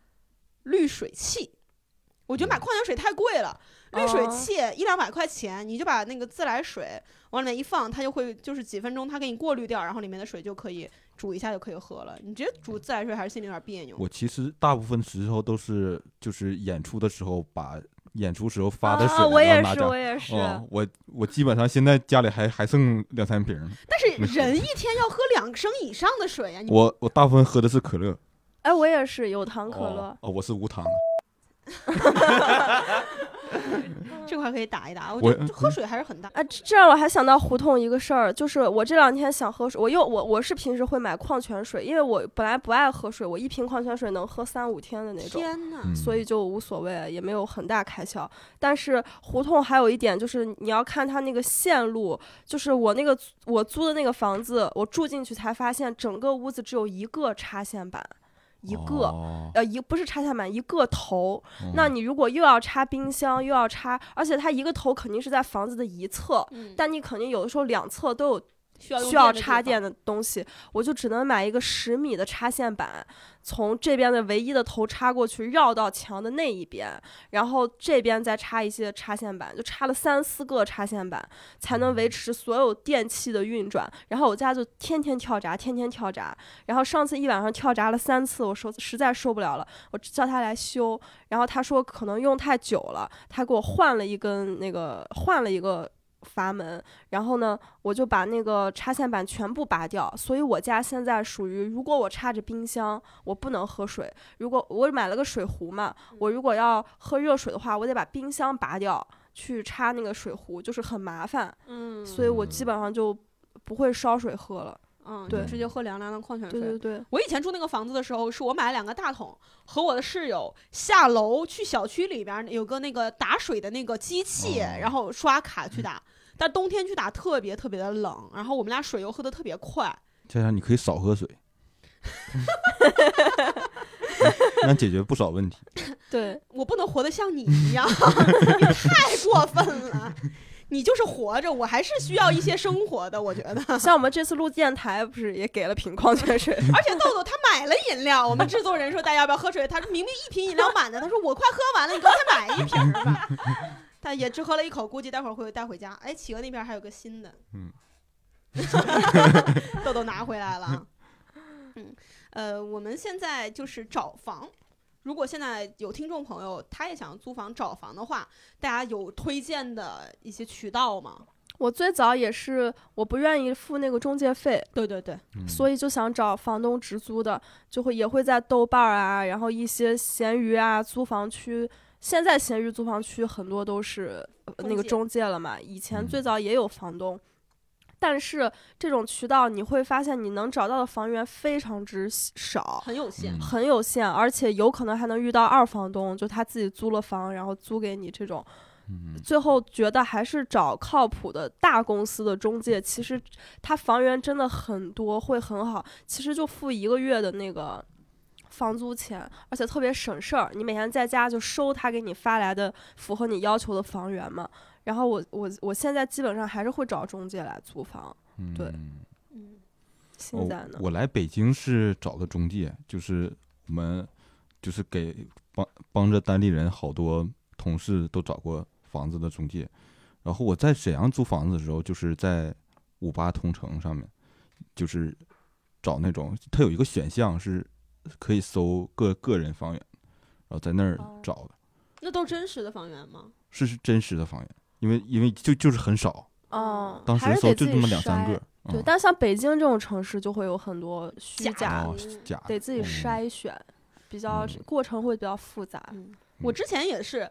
滤水器。我觉得买矿泉水太贵了，滤水哦器一两百块钱，你就把那个自来水往里面一放，它就会就是几分钟它给你过滤掉，然后里面的水就可以煮一下就可以喝了。你直接煮自来水还是心里有点别扭。我其实大部分时候都是就是演出的时候把演出时候发的水，啊，我也是，我也是。哦，我我基本上现在家里还还剩两三瓶。但是人一天要喝两升以上的水呀、你我我大部分喝的是可乐，哎，我也是有糖可乐哦。哦，我是无糖的。*laughs* *laughs* 这块可以打一打。我我觉得喝水还是很大。哎，这这让我还想到胡同一个事儿，就是我这两天想喝水，我又我我是平时会买矿泉水，因为我本来不爱喝水，我一瓶矿泉水能喝三五天的那种。天呐，嗯所以就无所谓，也没有很大开销。但是胡同还有一点就是，你要看它那个线路，就是我那个我租的那个房子，我住进去才发现，整个屋子只有一个插线板，一个。哦呃，一不是插线板，一个头。嗯那你如果又要插冰箱，又要插，而且它一个头肯定是在房子的一侧，嗯，但你肯定有的时候两侧都有需要插电的东西，我就只能买一个十米的插线板，从这边的唯一的头插过去，绕到墙的那一边，然后这边再插一些插线板，就插了三四个插线板，才能维持所有电器的运转。然后我家就天天跳闸，天天跳闸。然后上次一晚上跳闸了三次，我受实在受不了了，我叫他来修。然后他说可能用太久了，他给我换了一根那个换了一个阀门，然后呢，我就把那个插线板全部拔掉。所以我家现在属于，如果我插着冰箱，我不能喝水；如果我买了个水壶嘛，我如果要喝热水的话，我得把冰箱拔掉去插那个水壶，就是很麻烦。嗯，所以我基本上就不会烧水喝了。嗯，对直接喝凉凉的矿泉水。对对对，我以前住那个房子的时候，是我买了两个大桶，和我的室友下楼去小区里边儿有个那个打水的那个机器，哦然后刷卡去打。但冬天去打特别特别的冷，然后我们俩水又喝的特别快。佳佳，你可以少喝水。那解决不少问题。*laughs* 对，*laughs* 我不能活得像你一样，*laughs* 你太过分了。你就是活着，我还是需要一些生活的，我觉得。像我们这次录电台，不是也给了瓶矿泉水？而且豆豆他买了饮料，我们制作人说大家要不要喝水，他说明明一瓶饮料满的，他说我快喝完了，你给我再买一瓶吧。他也只喝了一口，估计待会儿会带回家。哎，企鹅那边还有个新的，嗯，*laughs* 豆豆拿回来了。嗯，呃，我们现在就是找房。如果现在有听众朋友他也想租房找房的话，大家有推荐的一些渠道吗？我最早也是我不愿意付那个中介费，对对对，嗯所以就想找房东直租的，就会也会在豆瓣儿啊，然后一些闲鱼啊租房区。现在闲鱼租房区很多都是、呃那个中介了嘛，以前嗯最早也有房东，但是这种渠道你会发现你能找到的房源非常之少。很有限。嗯很有限，而且有可能还能遇到二房东，就他自己租了房，然后租给你这种。嗯最后觉得还是找靠谱的大公司的中介，其实他房源真的很多，会很好。其实就付一个月的那个房租钱，而且特别省事儿。你每天在家就收他给你发来的符合你要求的房源嘛。然后我我我现在基本上还是会找中介来租房。对嗯现在呢？我来北京是找的中介，就是我们就是给帮帮着当地人好多同事都找过房子的中介。然后我在沈阳租房子的时候，就是在五八同城上面，就是找那种它有一个选项是可以搜个个人房源，然后在那儿哦找的，那都是真实的房源吗？是是真实的房源，因为因为就就是很少，哦，当时搜就这么两三个。对，嗯但像北京这种城市就会有很多虚假得自己嗯筛选，比较嗯过程会比较复杂。嗯，我之前也是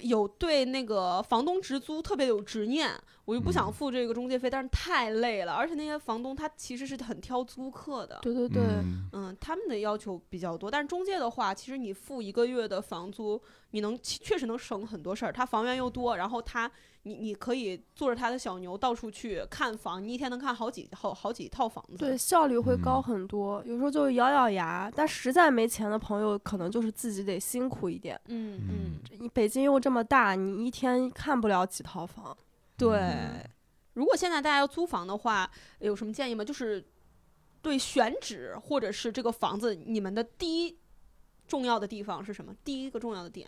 有对那个房东直租特别有执念，我就不想嗯付这个中介费，但是太累了，而且那些房东他其实是很挑租客的。对对对，嗯嗯，他们的要求比较多，但是中介的话，其实你付一个月的房租，你能确实能省很多事儿。他房源又多，然后他你你可以坐着他的小牛到处去看房，你一天能看好几好好几套房子。对，效率会高嗯很多。有时候就咬咬牙，但实在没钱的朋友，可能就是自己得辛苦一点。嗯嗯嗯，你北京又这么大，你一天看不了几套房。对。嗯如果现在大家要租房的话，有什么建议吗？就是对选址或者是这个房子，你们的第一重要的地方是什么？第一个重要的点？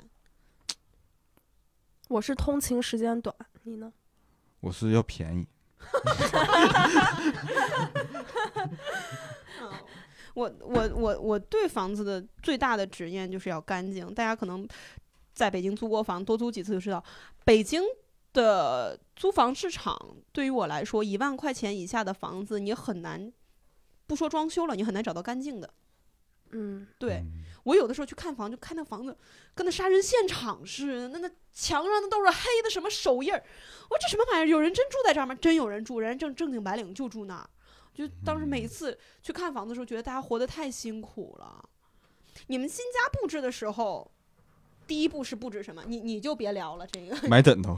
我是通勤时间短，你呢？我是要便宜，*laughs* 嗯，我我我我对房子的最大的执念就是要干净。大家可能在北京租过房，多租几次就知道，北京的租房市场对于我来说，一万块钱以下的房子，你很难不说装修了，你很难找到干净的。嗯，对嗯我有的时候去看房，就看那房子跟那杀人现场似的，那那墙上那都是黑的什么手印儿。我说这什么玩意儿？有人真住在这儿吗？真有人住，人正正经白领就住那儿。就当时每一次去看房子的时候，觉得大家活得太辛苦了。你们新家布置的时候，第一步是布置什么？你你就别聊了，这个买枕头，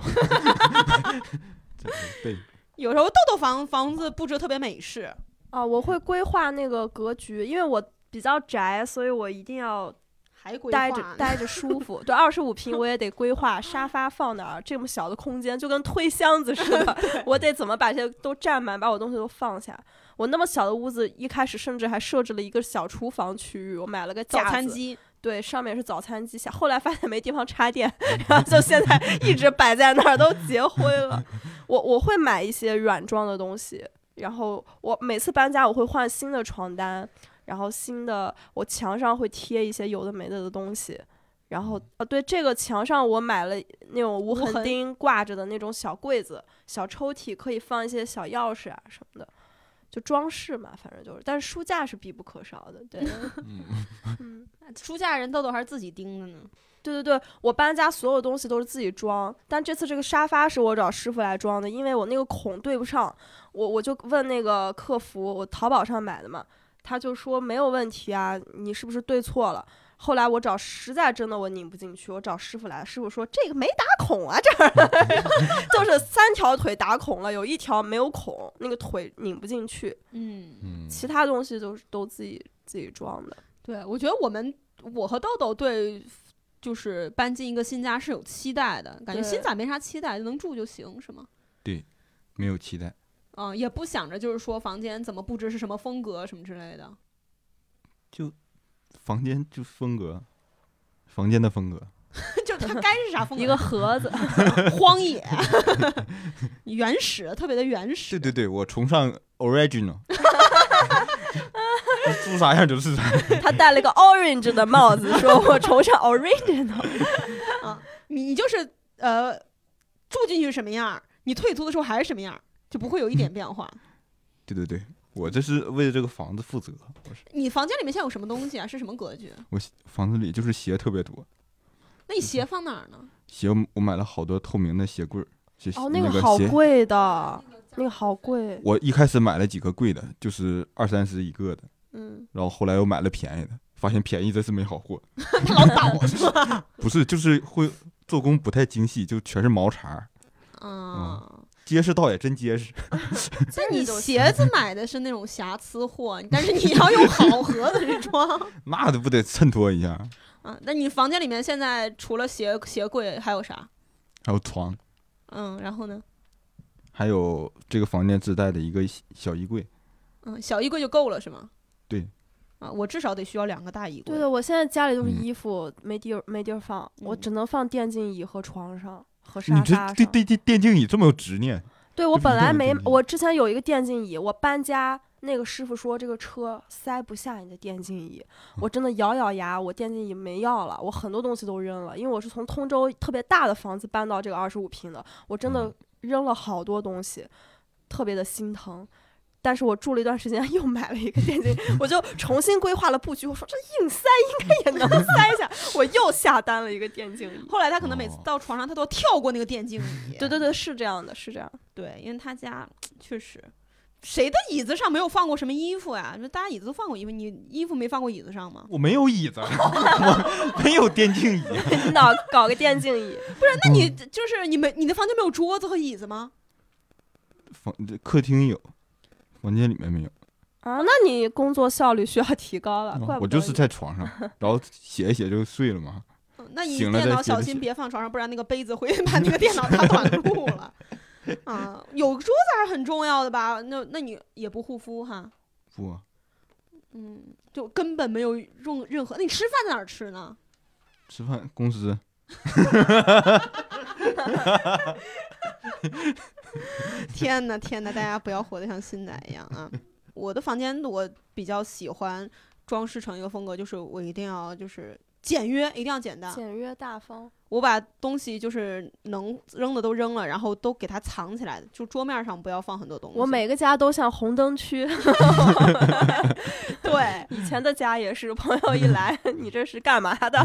*laughs* 对，*laughs* 有时候豆豆房房子布置特别美式，啊，我会规划那个格局，因为我比较宅，所以我一定要待着待着舒服。对，二十五平我也得规划沙 *laughs* 发放哪儿，这么小的空间就跟推箱子似的，*laughs* 我得怎么把这些都占满，把我东西都放下。我那么小的屋子，一开始甚至还设置了一个小厨房区域，我买了个早架子，餐机，对，上面是早餐机，下后来发现没地方插电，*laughs* 然后就现在一直摆在那儿，都结灰了。我我会买一些软装的东西，然后我每次搬家我会换新的床单，然后新的我墙上会贴一些有的没的的东西。然后啊，对，这个墙上我买了那种无无痕痕钉挂着的那种小柜子、小抽屉，可以放一些小钥匙啊什么的，就装饰嘛，反正就是。但是书架是必不可少的，对。*laughs* *laughs* 嗯，嗯，书架人豆豆还是自己钉的呢。对对对，我搬家所有东西都是自己装，但这次这个沙发是我找师傅来装的，因为我那个孔对不上，我我就问那个客服，我淘宝上买的嘛，他就说没有问题啊，你是不是对错了？后来我找实在真的我拧不进去，我找师傅来，师傅说这个没打孔啊，这儿 *laughs* *laughs* 就是三条腿打孔了，有一条没有孔，那个腿拧不进去，嗯，嗯其他东西都是都自己自己装的。对，我觉得我们我和豆豆对就是搬进一个新家是有期待的，感觉新家没啥期待，能住就行，是吗？对没有期待，嗯，也不想着就是说房间怎么布置是什么风格什么之类的。就房间就风格，房间的风格，*laughs* 就它该是啥风格？一个盒子，*laughs* 荒野、*laughs* 原始，特别的原始。对对对，我崇尚 original，是啥样就是啥样。他戴了个 orange 的帽子，说我崇尚 original。啊你就是呃，住进去什么样儿，你退租的时候还是什么样儿，就不会有一点变化。*laughs* 对对对，我这是为了这个房子负责。我是你房间里面现在有什么东西啊？是什么格局？我房子里就是鞋特别多，那你鞋放哪儿呢？鞋我买了好多透明的鞋柜儿，鞋哦，那那个好鞋。贵的，那个好贵。我一开始买了几个贵的，就是二三十一个的，嗯，然后后来又买了便宜的，发现便宜真是没好货。*laughs* 老倒 *laughs* 是吧？不是，就是会做工不太精细，就全是毛茬儿，啊，结实倒也真结实。*laughs* 那你鞋子买的是那种瑕疵货，但是你要用好盒子去装。那都不得衬托一下？啊，那你房间里面现在除了鞋鞋柜还有啥？还有床，嗯，然后呢？还有这个房间自带的一个小衣柜。嗯，小衣柜就够了是吗？对。啊，我至少得需要两个大衣柜。对的，我现在家里都是嗯衣服，没地儿没地儿放，我嗯只能放电竞椅和床上和你这沙发上。对对对电竞椅这么有执念，对我本来没我之前有一个电竞椅，我搬家那个师傅说这个车塞不下你的电竞椅，我真的咬咬牙，我电竞椅没要了，我很多东西都扔了，因为我是从通州特别大的房子搬到这个二十五平的，我真的嗯扔了好多东西，特别的心疼。但是我住了一段时间，*laughs* 又买了一个电竞，我就重新规划了布局。我说这硬塞应该也能塞下，单了一个电竞椅。*laughs* 后来他可能每次哦到床上，他都要跳过那个电竞椅。*laughs* 对对对，是这样的，是这样。对，因为他家确实，谁的椅子上没有放过什么衣服呀？就大家椅子都放过衣服，你衣服没放过椅子上吗？我没有椅子，*laughs* 我没有电竞椅。你搞搞个电竞椅，那你就是你没你的房间没有桌子和椅子吗？房这客厅有，房间里面没有。啊，那你工作效率需要提高了。怪不得嗯我就是在床上，然后写一写就睡了嘛。嗯那你电脑小心别放床上，不然那个杯子会 *laughs* 把那个电脑打短 *laughs* 路了。啊，有桌子还是很重要的吧？那那你也不护肤哈？不，嗯，就根本没有用任何。那你吃饭在哪儿吃呢？吃饭公司 *laughs* 天呐天呐，大家不要活得像新仔一样啊！我的房间我比较喜欢装饰成一个风格，就是我一定要就是简约，一定要简单。简约大方。我把东西就是能扔的都扔了，然后都给它藏起来，就桌面上不要放很多东西。我每个家都像红灯区，对 *laughs* 以前的家也是，朋友一来，你这是干嘛的？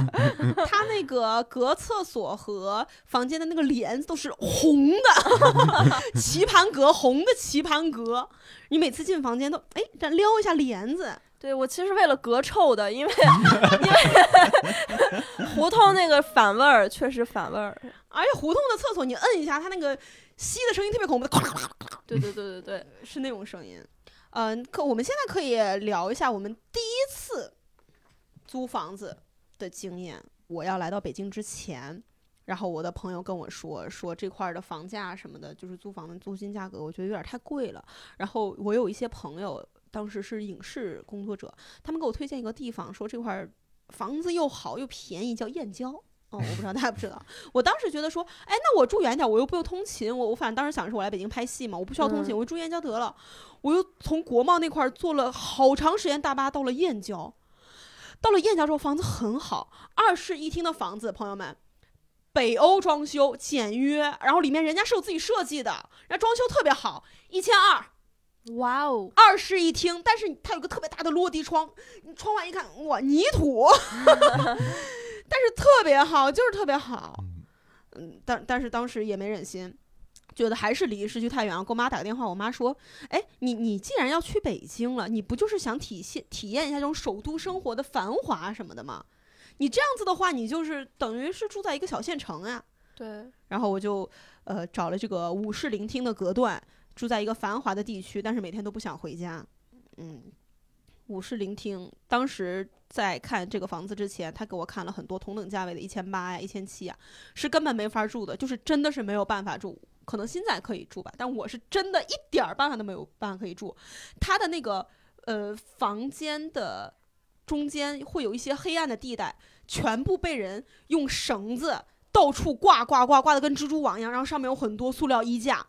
他那个隔厕所和房间的那个帘子都是红的，*laughs* 棋盘格红的棋盘格。你每次进房间都哎，这撩一下帘子，对我其实为了隔臭的，因为 *laughs* 因为 *laughs* 胡同那个反味儿确实反味儿。而且胡同的厕所你摁一下，它那个吸的声音特别恐怖，对对对对对，是那种声音。嗯，可我们现在可以聊一下我们第一次租房子的经验。我要来到北京之前，然后我的朋友跟我说，说这块儿的房价什么的，就是租房的租金价格，我觉得有点太贵了。然后我有一些朋友，当时是影视工作者，他们给我推荐一个地方，说这块儿房子又好又便宜，叫燕郊。哦，我不知道大家不知道。*laughs* 我当时觉得说，哎，那我住远点，我又不用通勤，我我反正当时想是我来北京拍戏嘛，我不需要通勤，嗯我就住燕郊得了。我又从国贸那块儿坐了好长时间大巴到了燕郊，到了燕郊之后，房子很好，二室一厅的房子，朋友们。北欧装修简约，然后里面人家是有自己设计的，人家装修特别好，一千二，哇哦，二室一厅，但是它有个特别大的落地窗，你窗外一看，哇，泥土，*laughs* 但是特别好，就是特别好。嗯嗯，但但是当时也没忍心，觉得还是离市区太远了。给我妈打个电话，我妈说：“哎，你你既然要去北京了，你不就是想体现体验一下这种首都生活的繁华什么的吗？你这样子的话，你就是等于是住在一个小县城啊。”对，然后我就呃找了这个五室零厅的隔断，住在一个繁华的地区，但是每天都不想回家。嗯，五室聆听，当时在看这个房子之前，他给我看了很多同等价位的，一千八呀、一千七呀，是根本没法住的，就是真的是没有办法住。可能现在可以住吧，但我是真的一点儿办法都没有办法可以住。他的那个呃房间的中间会有一些黑暗的地带，全部被人用绳子到处挂挂挂挂的跟蜘蛛网一样，然后上面有很多塑料衣架，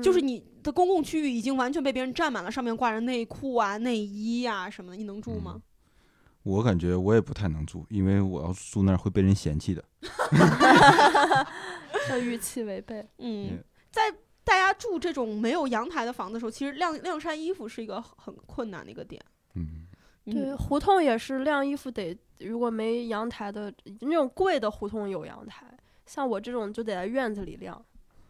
就是嗯你的公共区域已经完全被别人占满了，上面挂着内裤啊、内衣啊、什么的，你能住吗？我感觉我也不太能住，因为我要住那儿会被人嫌弃的。*laughs* 和预期违背。嗯嗯，在大家住这种没有阳台的房子的时候，其实晾晾晒衣服是一个很困难的一个点。嗯，嗯对，胡同也是晾衣服得，如果没阳台的那种贵的胡同有阳台，像我这种就得在院子里晾，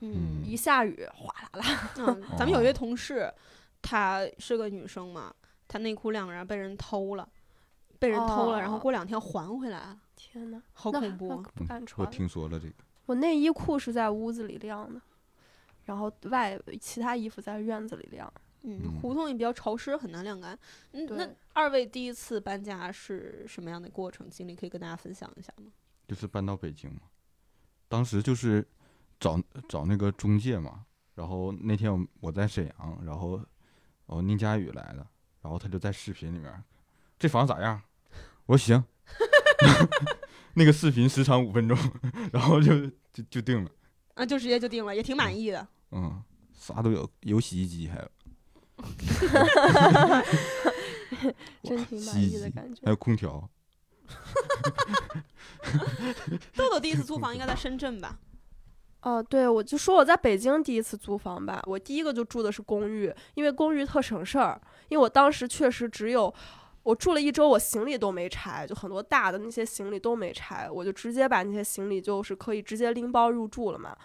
嗯一下雨哗啦啦。嗯，*laughs* 咱们有一位同事，她是个女生嘛，她内裤晾着被人偷了，被人偷了，然后哦过两天还回来了，天呐，那那好恐怖。不敢我穿。听说了这个。我内衣裤是在屋子里晾的，然后外其他衣服在院子里晾。嗯，嗯胡同也比较潮湿，很难晾干。嗯，那二位第一次搬家是什么样的过程经历？可以跟大家分享一下吗？就是搬到北京嘛，当时就是找找那个中介嘛，然后那天我我在沈阳，然后哦宁佳宇来了，然后他就在视频里面，这房子咋样？我说行，*laughs* 那个视频时长五分钟，然后就就就定了，啊，就直接就定了，也挺满意的。嗯，啥都有，有洗衣机，还有 *laughs* 真挺满意的感觉还。有空调，豆豆第一次租房应该在深圳吧？哦，对，我就说我在北京第一次租房吧，我第一个就住的是公寓，因为公寓特省事儿，因为我当时确实只有。我住了一周，我行李都没拆，就很多大的那些行李都没拆，我就直接把那些行李就是可以直接拎包入住了嘛。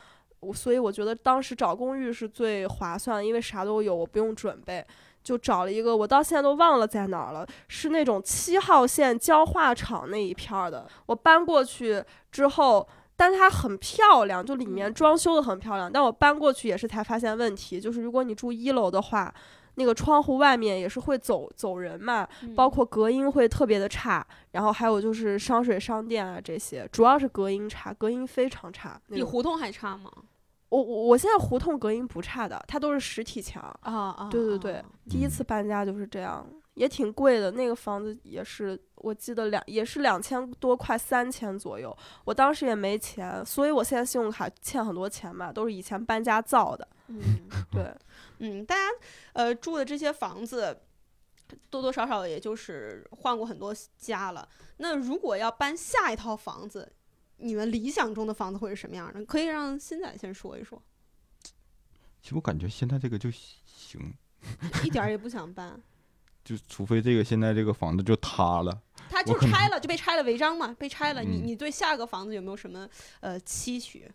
我所以我觉得当时找公寓是最划算，因为啥都有，我不用准备，就找了一个，我到现在都忘了在哪儿了，是那种七号线焦化厂那一片儿的。我搬过去之后，但它很漂亮，就里面装修的很漂亮。但我搬过去也是才发现问题，就是如果你住一楼的话，那个窗户外面也是会走走人嘛，嗯包括隔音会特别的差，然后还有就是商水商店啊这些，主要是隔音差，隔音非常差。比胡同还差吗？我我我现在胡同隔音不差的，它都是实体墙。啊啊对对对，第一次搬家就是这样，也挺贵的。那个房子也是，我记得两也是两千多，块三千左右。我当时也没钱，所以我现在信用卡欠很多钱嘛，都是以前搬家造的。嗯对，*laughs* 嗯，大家呃住的这些房子。多多少少也就是换过很多家了。那如果要搬下一套房子，你们理想中的房子会是什么样的？可以让新仔先说一说。其实我感觉现在这个就行，一点儿也不想搬，就除非这个现在这个房子就塌了，他我可能就拆了，就被拆了违章嘛，被拆了。你嗯你对下个房子有没有什么呃期许？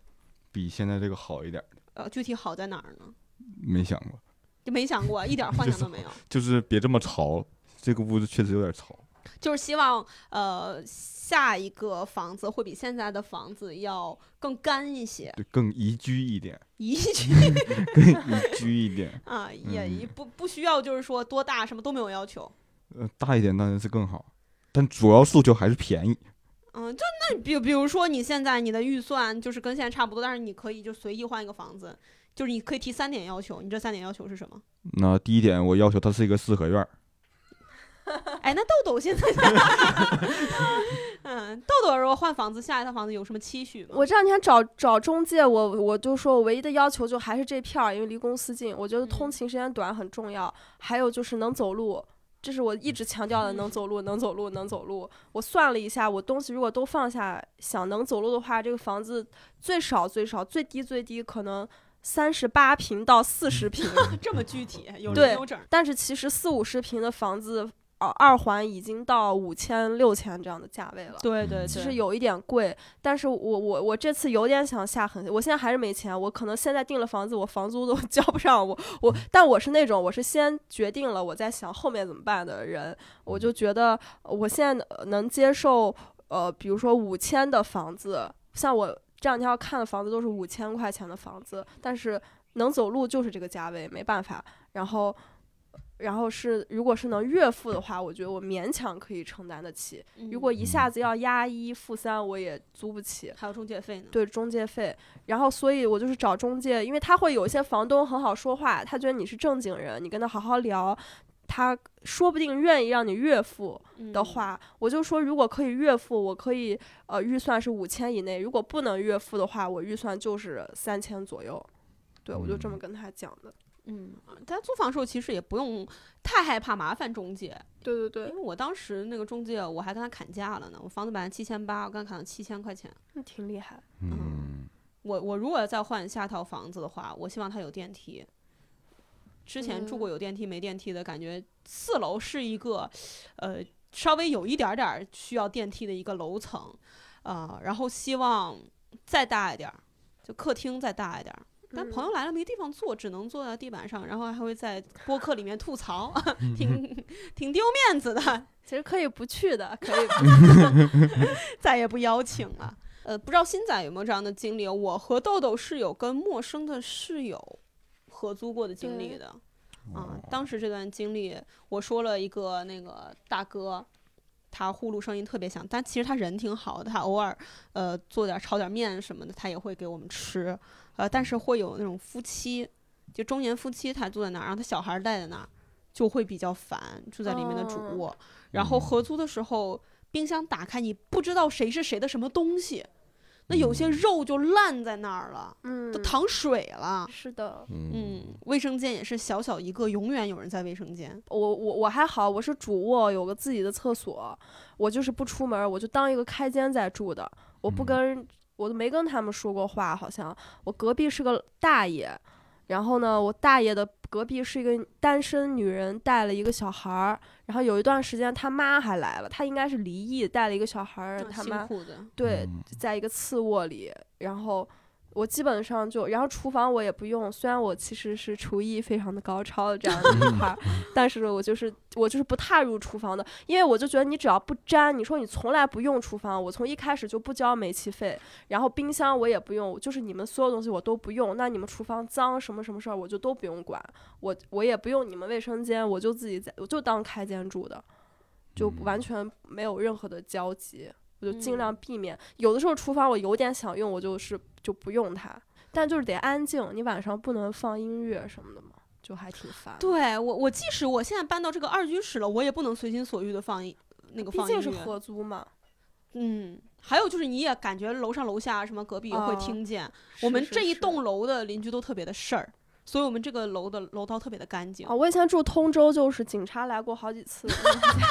比现在这个好一点儿的，呃，具体好在哪儿呢？没想过，就没想过，一点幻 *laughs* 想都没有。就是别这么潮，这个屋子确实有点潮。就是希望呃下一个房子会比现在的房子要更干一些，对，更宜居一点，宜居 *laughs* 更宜居一点。啊，也嗯也不不需要就是说多大什么都没有要求。呃，大一点当然是更好，但主要诉求还是便宜。嗯，就那比比如说你现在你的预算就是跟现在差不多，但是你可以就随意换一个房子，就是你可以提三点要求，你这三点要求是什么？那第一点，我要求它是一个四合院儿，*laughs* 哎，那豆豆现在，嗯，豆豆如果换房子，下一套房子有什么期许吗？我这两天找找中介，我我就说我唯一的要求就还是这片儿，因为离公司近，我觉得通嗯勤时间短很重要。还有就是能走路，这是我一直强调的，嗯能走路，能走路，能走路。我算了一下，我东西如果都放下，想能走路的话，这个房子最少最少最低最低可能三十八平到四十平，*laughs* 这么具体，有对零有整儿。但是其实四五十平的房子。呃，二环已经到五千、六千这样的价位了。对对其实有一点贵，但是我我我这次有点想下狠，我现在还是没钱，我可能现在订了房子，我房租都 *laughs* 交不上，我我，但我是那种我是先决定了，我在想后面怎么办的人，我就觉得我现在呃能接受，呃，比如说五千的房子，像我这两天要看的房子都是五千块钱的房子，但是能走路就是这个价位，没办法，然后。然后是如果是能月付的话，我觉得我勉强可以承担得起。如果一下子要押一付三，我也租不起。还有中介费呢，对中介费，然后所以我就是找中介，因为他会有一些房东很好说话，他觉得你是正经人，你跟他好好聊，他说不定愿意让你月付的嗯，话，我就说如果可以月付，我可以呃预算是五千以内，如果不能月付的话，我预算就是三千左右。对，我就这么嗯跟他讲的。嗯，大家租房的时候其实也不用太害怕麻烦中介，对对对因为，我当时那个中介我还跟他砍价了呢，我房子本来七千八，我跟他砍了七千块钱。那挺厉害。嗯，我我如果再换下套房子的话，我希望它有电梯。之前住过有电梯没电梯的感觉，四楼是一个，呃，稍微有一点点儿需要电梯的一个楼层，呃，然后希望再大一点儿，就客厅再大一点儿。但朋友来了没地方坐，只能坐在地板上，然后还会在播客里面吐槽，*laughs* 挺挺丢面子的，其实可以不去的，可以不 *laughs* 再也不邀请了。呃，不知道新仔有没有这样的经历？我和豆豆是有跟陌生的室友合租过的经历的。啊，当时这段经历，我说了一个那个大哥，他呼噜声音特别响，但其实他人挺好的，他偶尔呃做点炒点面什么的，他也会给我们吃。呃，但是会有那种夫妻，就中年夫妻，他住在那儿，然后他小孩儿带在那儿，就会比较烦，住在里面的主哦卧。然后嗯合租的时候，冰箱打开，你不知道谁是谁的什么东西，那有些嗯肉就烂在那儿了，嗯都，淌水了。是的，嗯，卫生间也是小小一个，永远有人在卫生间。我我我还好，我是主卧，有个自己的厕所，我就是不出门，我就当一个开间在住的，我不嗯跟，我都没跟他们说过话，好像。我隔壁是个大爷，然后呢，我大爷的隔壁是一个单身女人，带了一个小孩儿，然后有一段时间他妈还来了，他应该是离异，带了一个小孩儿，啊他妈对，嗯。在一个次卧里，然后我基本上就，然后厨房我也不用，虽然我其实是厨艺非常的高超的这样的一块儿，但是我就是我就是不踏入厨房的，因为我就觉得你只要不沾，你说你从来不用厨房，我从一开始就不交煤气费，然后冰箱我也不用，就是你们所有东西我都不用，那你们厨房脏什么什么事儿我就都不用管，我我也不用你们卫生间，我就自己在我就当开间住的，就嗯完全没有任何的交集。我就尽嗯量避免。有的时候厨房我有点想用，我就是就不用它，但就是得安静。你晚上不能放音乐什么的嘛，就还挺烦。对我，我即使我现在搬到这个二居室了，我也不能随心所欲的放音那个放音乐。毕竟是合租嘛。嗯，还有就是你也感觉楼上楼下什么隔壁也会哦听见。是我们这一栋楼的邻居都特别的事儿，所以我们这个楼的楼道特别的干净。啊，我以前住通州，就是警察来过好几次，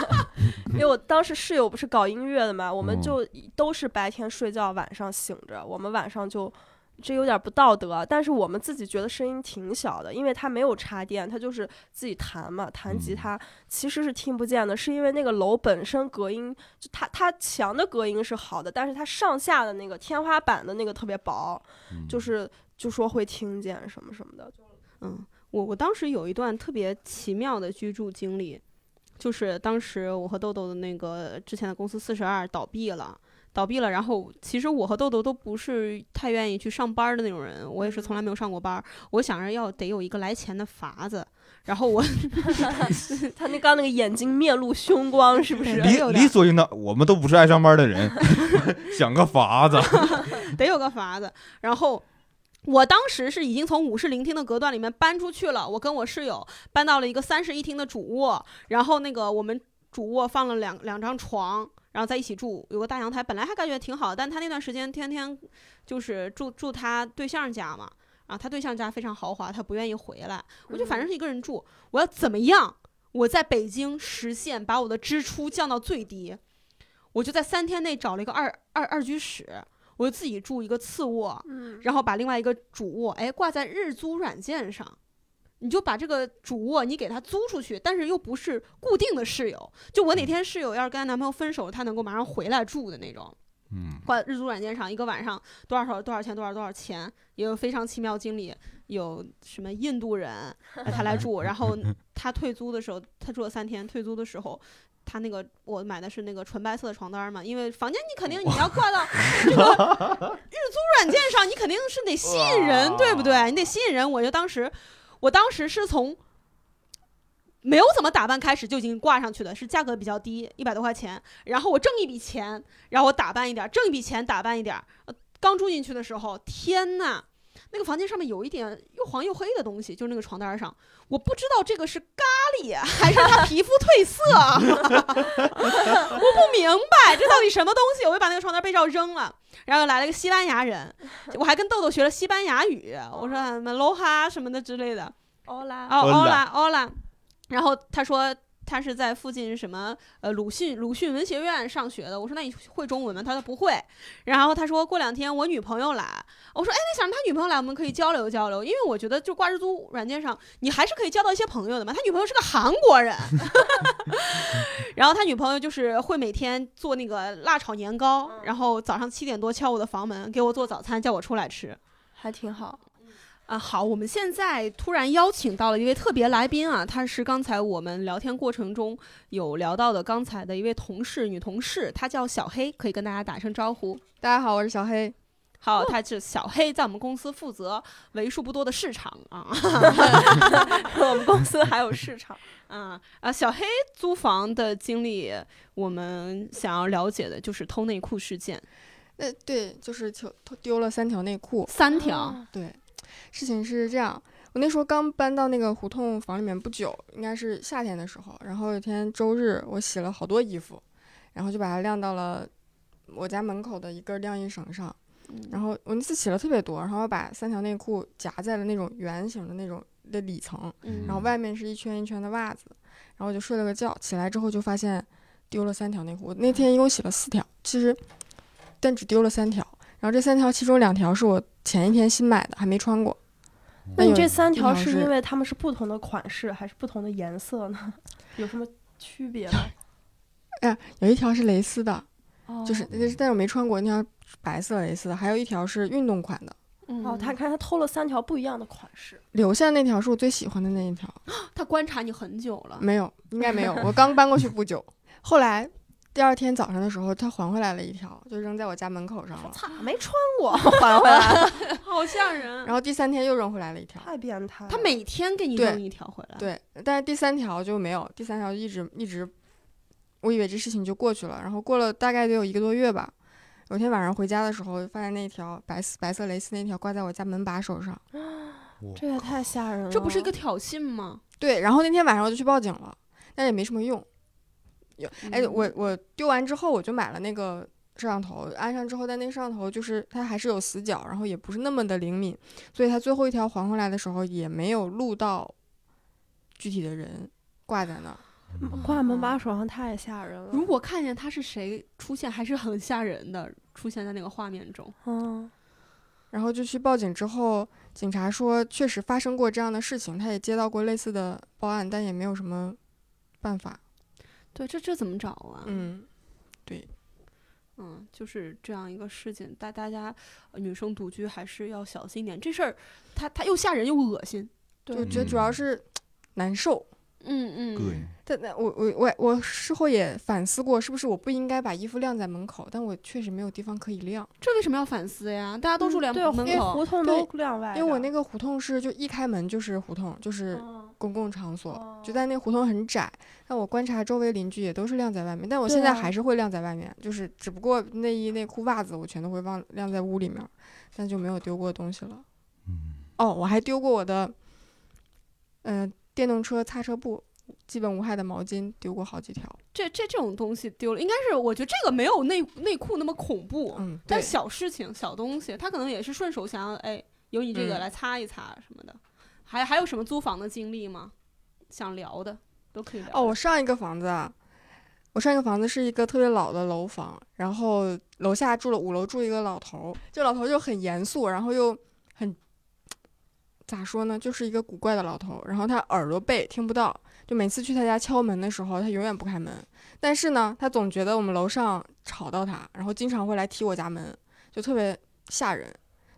*laughs* 因为我当时室友不是搞音乐的嘛，我们嗯就都是白天睡觉，晚上醒着，我们晚上就。这有点不道德，但是我们自己觉得声音挺小的，因为它没有插电，它就是自己弹嘛，弹吉嗯他其实是听不见的，是因为那个楼本身隔音，就它它墙的隔音是好的，但是它上下的那个天花板的那个特别薄，嗯就是就说会听见什么什么的。嗯，我我当时有一段特别奇妙的居住经历，就是当时我和豆豆的那个之前的公司四十二倒闭了。倒闭了，然后其实我和豆豆都不是太愿意去上班的那种人，我也是从来没有上过班。我想着要得有一个来钱的法子，然后我 *laughs* 他那刚那个眼睛面露凶光，是不是？*laughs* 理理所应当，我们都不是爱上班的人，*laughs* 想个法子。得有个法子。然后我当时是已经从五室零厅的隔断里面搬出去了，我跟我室友搬到了一个三室一厅的主卧，然后那个我们主卧放了两两张床。然后在一起住，有个大阳台，本来还感觉挺好，但他那段时间天天就是住住他对象家嘛，然后他对象家非常豪华，他不愿意回来，我就反正是一个人住，我要怎么样？我在北京实现把我的支出降到最低，我就在三天内找了一个二二二居室，我就自己住一个次卧，嗯，然后把另外一个主卧哎挂在日租软件上，你就把这个主卧你给他租出去，但是又不是固定的室友，就我哪天室友要是跟她男朋友分手，她能够马上回来住的那种。嗯，挂在日租软件上，一个晚上多少少多少钱，多少多少钱，也有非常奇妙经历，有什么印度人呃他来住，然后 *laughs* 他退租的时候，他住了三天，退租的时候。他那个我买的是那个纯白色的床单嘛，因为房间你肯定你要挂到这个日租软件上，你肯定是得吸引人，对不对？你得吸引人。我就当时，我当时是从没有怎么打扮开始就已经挂上去的，是价格比较低，一百多块钱。然后我挣一笔钱，然后我打扮一点儿，挣一笔钱打扮一点刚住进去的时候，天呐，那个房间上面有一点又黄又黑的东西，就是那个床单上，我不知道这个是咖喱还是他皮肤褪色，*laughs* 我不明白这到底什么东西，我就把那个床单被罩扔了。然后来了个西班牙人，我还跟豆豆学了西班牙语，我说什么 loha 什么的之类的。欧拉，哦 Hola，Ola Ola，然后他说他是在附近什么呃鲁迅鲁迅文学院上学的。我说那你会中文吗？他说不会。然后他说过两天我女朋友来，我说哎，那想让他女朋友来，我们可以交流交流，因为我觉得就挂日租软件上你还是可以交到一些朋友的嘛。他女朋友是个韩国人，*laughs* 然后他女朋友就是会每天做那个辣炒年糕，然后早上七点多敲我的房门给我做早餐，叫我出来吃。还挺好。啊，好，我们现在突然邀请到了一位特别来宾啊，她是刚才我们聊天过程中有聊到的刚才的一位同事，女同事，她叫小黑，可以跟大家打声招呼。大家好，我是小黑。好，她是小黑，在我们公司负责为数不多的市场啊 *laughs* 我们公司还有市场，*laughs* 啊啊！小黑租房的经历，我们想要了解的就是偷内裤事件，那对，就是丢丢了三条内裤。三条。啊对，事情是这样，我那时候刚搬到那个胡同房里面不久，应该是夏天的时候。然后有一天周日，我洗了好多衣服，然后就把它晾到了我家门口的一根晾衣绳上。然后我那次洗了特别多，然后我把三条内裤夹在了那种圆形的那种的里层，嗯然后外面是一圈一圈的袜子，然后我就睡了个觉，起来之后就发现丢了三条内裤。我那天一共洗了四条，其实但只丢了三条，然后这三条其中两条是我前一天新买的，还没穿过。有那你这三条是因为它们是不同的款式，还是不同的颜色呢？*laughs* 有什么区别吗？有一条是蕾丝的，哦就是但是但是我没穿过，那条白色蕾丝的，还有一条是运动款的。哦，他看他偷了三条不一样的款式，留下那条是我最喜欢的那一条，他观察你很久了，没有，应该没有，*laughs* 我刚搬过去不久。后来第二天早上的时候，他还回来了一条，就扔在我家门口上了。操，没穿过，*laughs* 还回来了，好吓人。然后第三天又扔回来了一条，太变态了。他每天给你扔一条回来，对，但是第三条就没有，第三条一直一直，我以为这事情就过去了，然后过了大概得有一个多月吧。有天晚上回家的时候，发现那条白色白色蕾丝那条挂在我家门把手上。*gasps* 这也太吓人了，这不是一个挑衅吗？对，然后那天晚上我就去报警了，但也没什么用。有，哎，嗯我我丢完之后我就买了那个摄像头，安上之后，但那个摄像头就是它还是有死角，然后也不是那么的灵敏，所以它最后一条还回来的时候也没有录到具体的人挂在那儿。挂门把手上太吓人了。如果看见他是谁出现，还是很吓人的，出现在那个画面中。嗯，然后就去报警之后，警察说确实发生过这样的事情，他也接到过类似的报案，但也没有什么办法。对，这这怎么找啊？嗯，对嗯，就是这样一个事情，大大家、呃女生独居还是要小心一点。这事儿，它它又吓人又恶心。就觉得主要是难受。嗯嗯，膈应。但那我我我我事后也反思过，是不是我不应该把衣服晾在门口？但我确实没有地方可以晾，这为什么要反思呀？大家都住两对，门因为口，胡同都晾外，因为我那个胡同是就一开门就是胡同，就是嗯公共场所，哦就在那胡同很窄。但我观察周围邻居也都是晾在外面，但我现在还是会晾在外面，就是只不过内衣、内裤、袜子我全都会忘晾在屋里面，但就没有丢过东西了。嗯，哦，我还丢过我的，呃，电动车擦车布，基本无害的毛巾丢过好几条。这这这种东西丢了，应该是我觉得这个没有内内裤那么恐怖，嗯，但，小事情、小东西，他可能也是顺手想要，哎，有你这个嗯来擦一擦什么的。还还有什么租房的经历吗？想聊的都可以聊。哦，我上一个房子啊，我上一个房子是一个特别老的楼房，然后楼下住了五楼住一个老头儿，这老头儿就很严肃，然后又很咋说呢，就是一个古怪的老头儿。然后他耳朵背听不到，就每次去他家敲门的时候，他永远不开门。但是呢，他总觉得我们楼上吵到他，然后经常会来踢我家门，就特别吓人。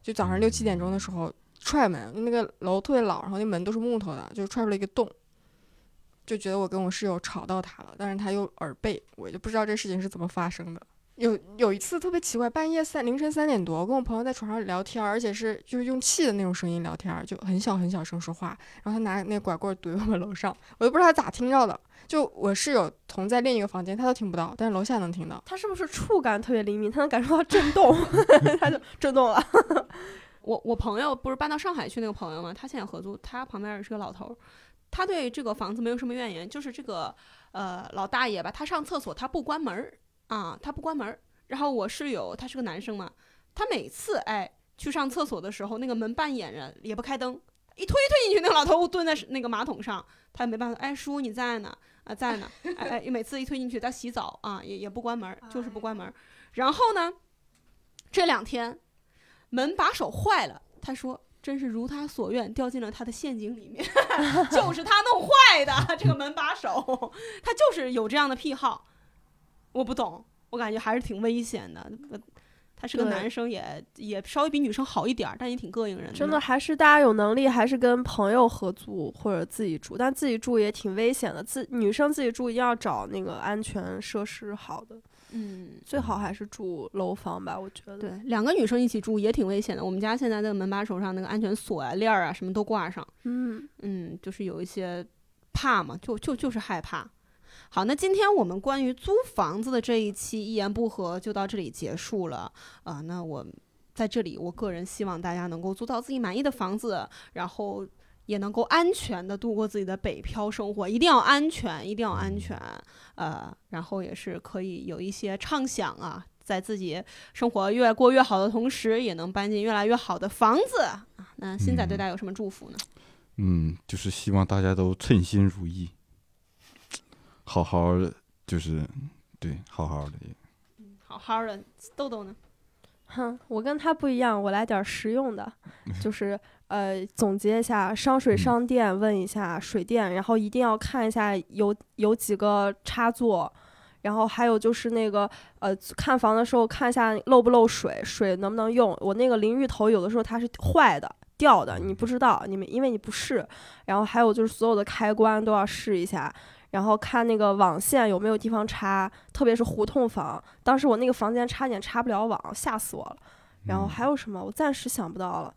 就早上六七点钟的时候踹门，那个楼特别老，然后那门都是木头的，就踹出了一个洞。就觉得我跟我室友吵到他了，但是他又耳背，我就不知道这事情是怎么发生的。有有一次特别奇怪，半夜三凌晨三点多，我跟我朋友在床上聊天，而且是就是用气的那种声音聊天，就很小很小声说话。然后他拿那拐棍怼我们楼上，我都不知道他咋听到的。就我室友同在另一个房间，他都听不到，但是楼下能听到。他是不是触感特别灵敏？他能感受到震动，*laughs* 他就震动了。*laughs* 我我朋友不是搬到上海去那个朋友嘛，他现在合租，他旁边是个老头儿，他对这个房子没有什么怨言，就是这个呃老大爷吧，他上厕所他不关门儿啊，他不关门儿。然后我室友他是个男生嘛，他每次哎去上厕所的时候，那个门半掩着，也不开灯，一推推进去，那个老头蹲在那个马桶上，他也没办法，哎叔你在呢啊在呢，哎哎每次一推进去他洗澡啊也也不关门儿，就是不关门儿。然后呢，这两天门把手坏了，他说。真是如他所愿，掉进了他的陷阱里面，*laughs* *laughs* 就是他弄坏的这个门把手，他就是有这样的癖好，我不懂，我感觉还是挺危险的。呃他是个男生也，也稍微比女生好一点儿，但也挺膈应人的。真的还是大家有能力，还是跟朋友合租或者自己住，但自己住也挺危险的。自女生自己住一定要找那个安全设施好的，嗯，最好还是住楼房吧，我觉得。对，两个女生一起住也挺危险的。我们家现在那个门把手上那个安全锁啊、链儿啊，什么都挂上。嗯，嗯，就是有一些怕嘛，就就就是害怕。好，那今天我们关于租房子的这一期一言不合就到这里结束了啊、那我在这里，我个人希望大家能够租到自己满意的房子，然后也能够安全的度过自己的北漂生活，一定要安全，一定要安全。呃，然后也是可以有一些畅想啊，在自己生活越过越好的同时，也能搬进越来越好的房子啊。那新仔对大家有什么祝福呢？嗯，就是希望大家都称心如意，好好的，就是对，好好的。好好的，豆豆呢？哼，我跟他不一样，我来点实用的，就是呃，总结一下商水商电，问一下水电，然后一定要看一下有有几个插座，然后还有就是那个呃，看房的时候看一下漏不漏水，水能不能用。我那个淋浴头有的时候它是坏的。掉的，你不知道，你们因为你不试，然后还有就是所有的开关都要试一下，然后看那个网线有没有地方插，特别是胡同房。当时我那个房间差点插不了网，吓死我了。然后还有什么？我暂时想不到了。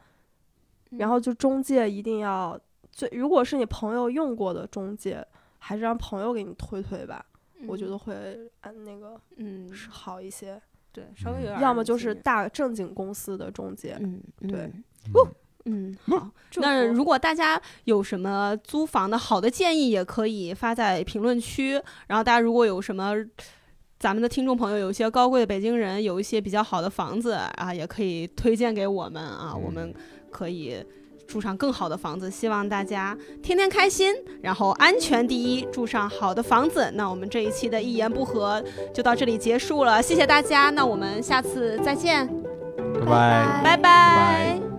然后就中介一定要最，如果是你朋友用过的中介，还是让朋友给你推推吧，我觉得会按那个嗯，是好一些。对，稍微有点，要么就是，大正经公司的中介。嗯，对嗯嗯嗯，好。*laughs* 那如果大家有什么租房的好的建议，也可以发在评论区。然后大家如果有什么，咱们的听众朋友有一些高贵的北京人，有一些比较好的房子啊，也可以推荐给我们啊，我们可以住上更好的房子。希望大家天天开心，然后安全第一，住上好的房子。那我们这一期的一言不合就到这里结束了，谢谢大家，那我们下次再见，拜拜。拜拜拜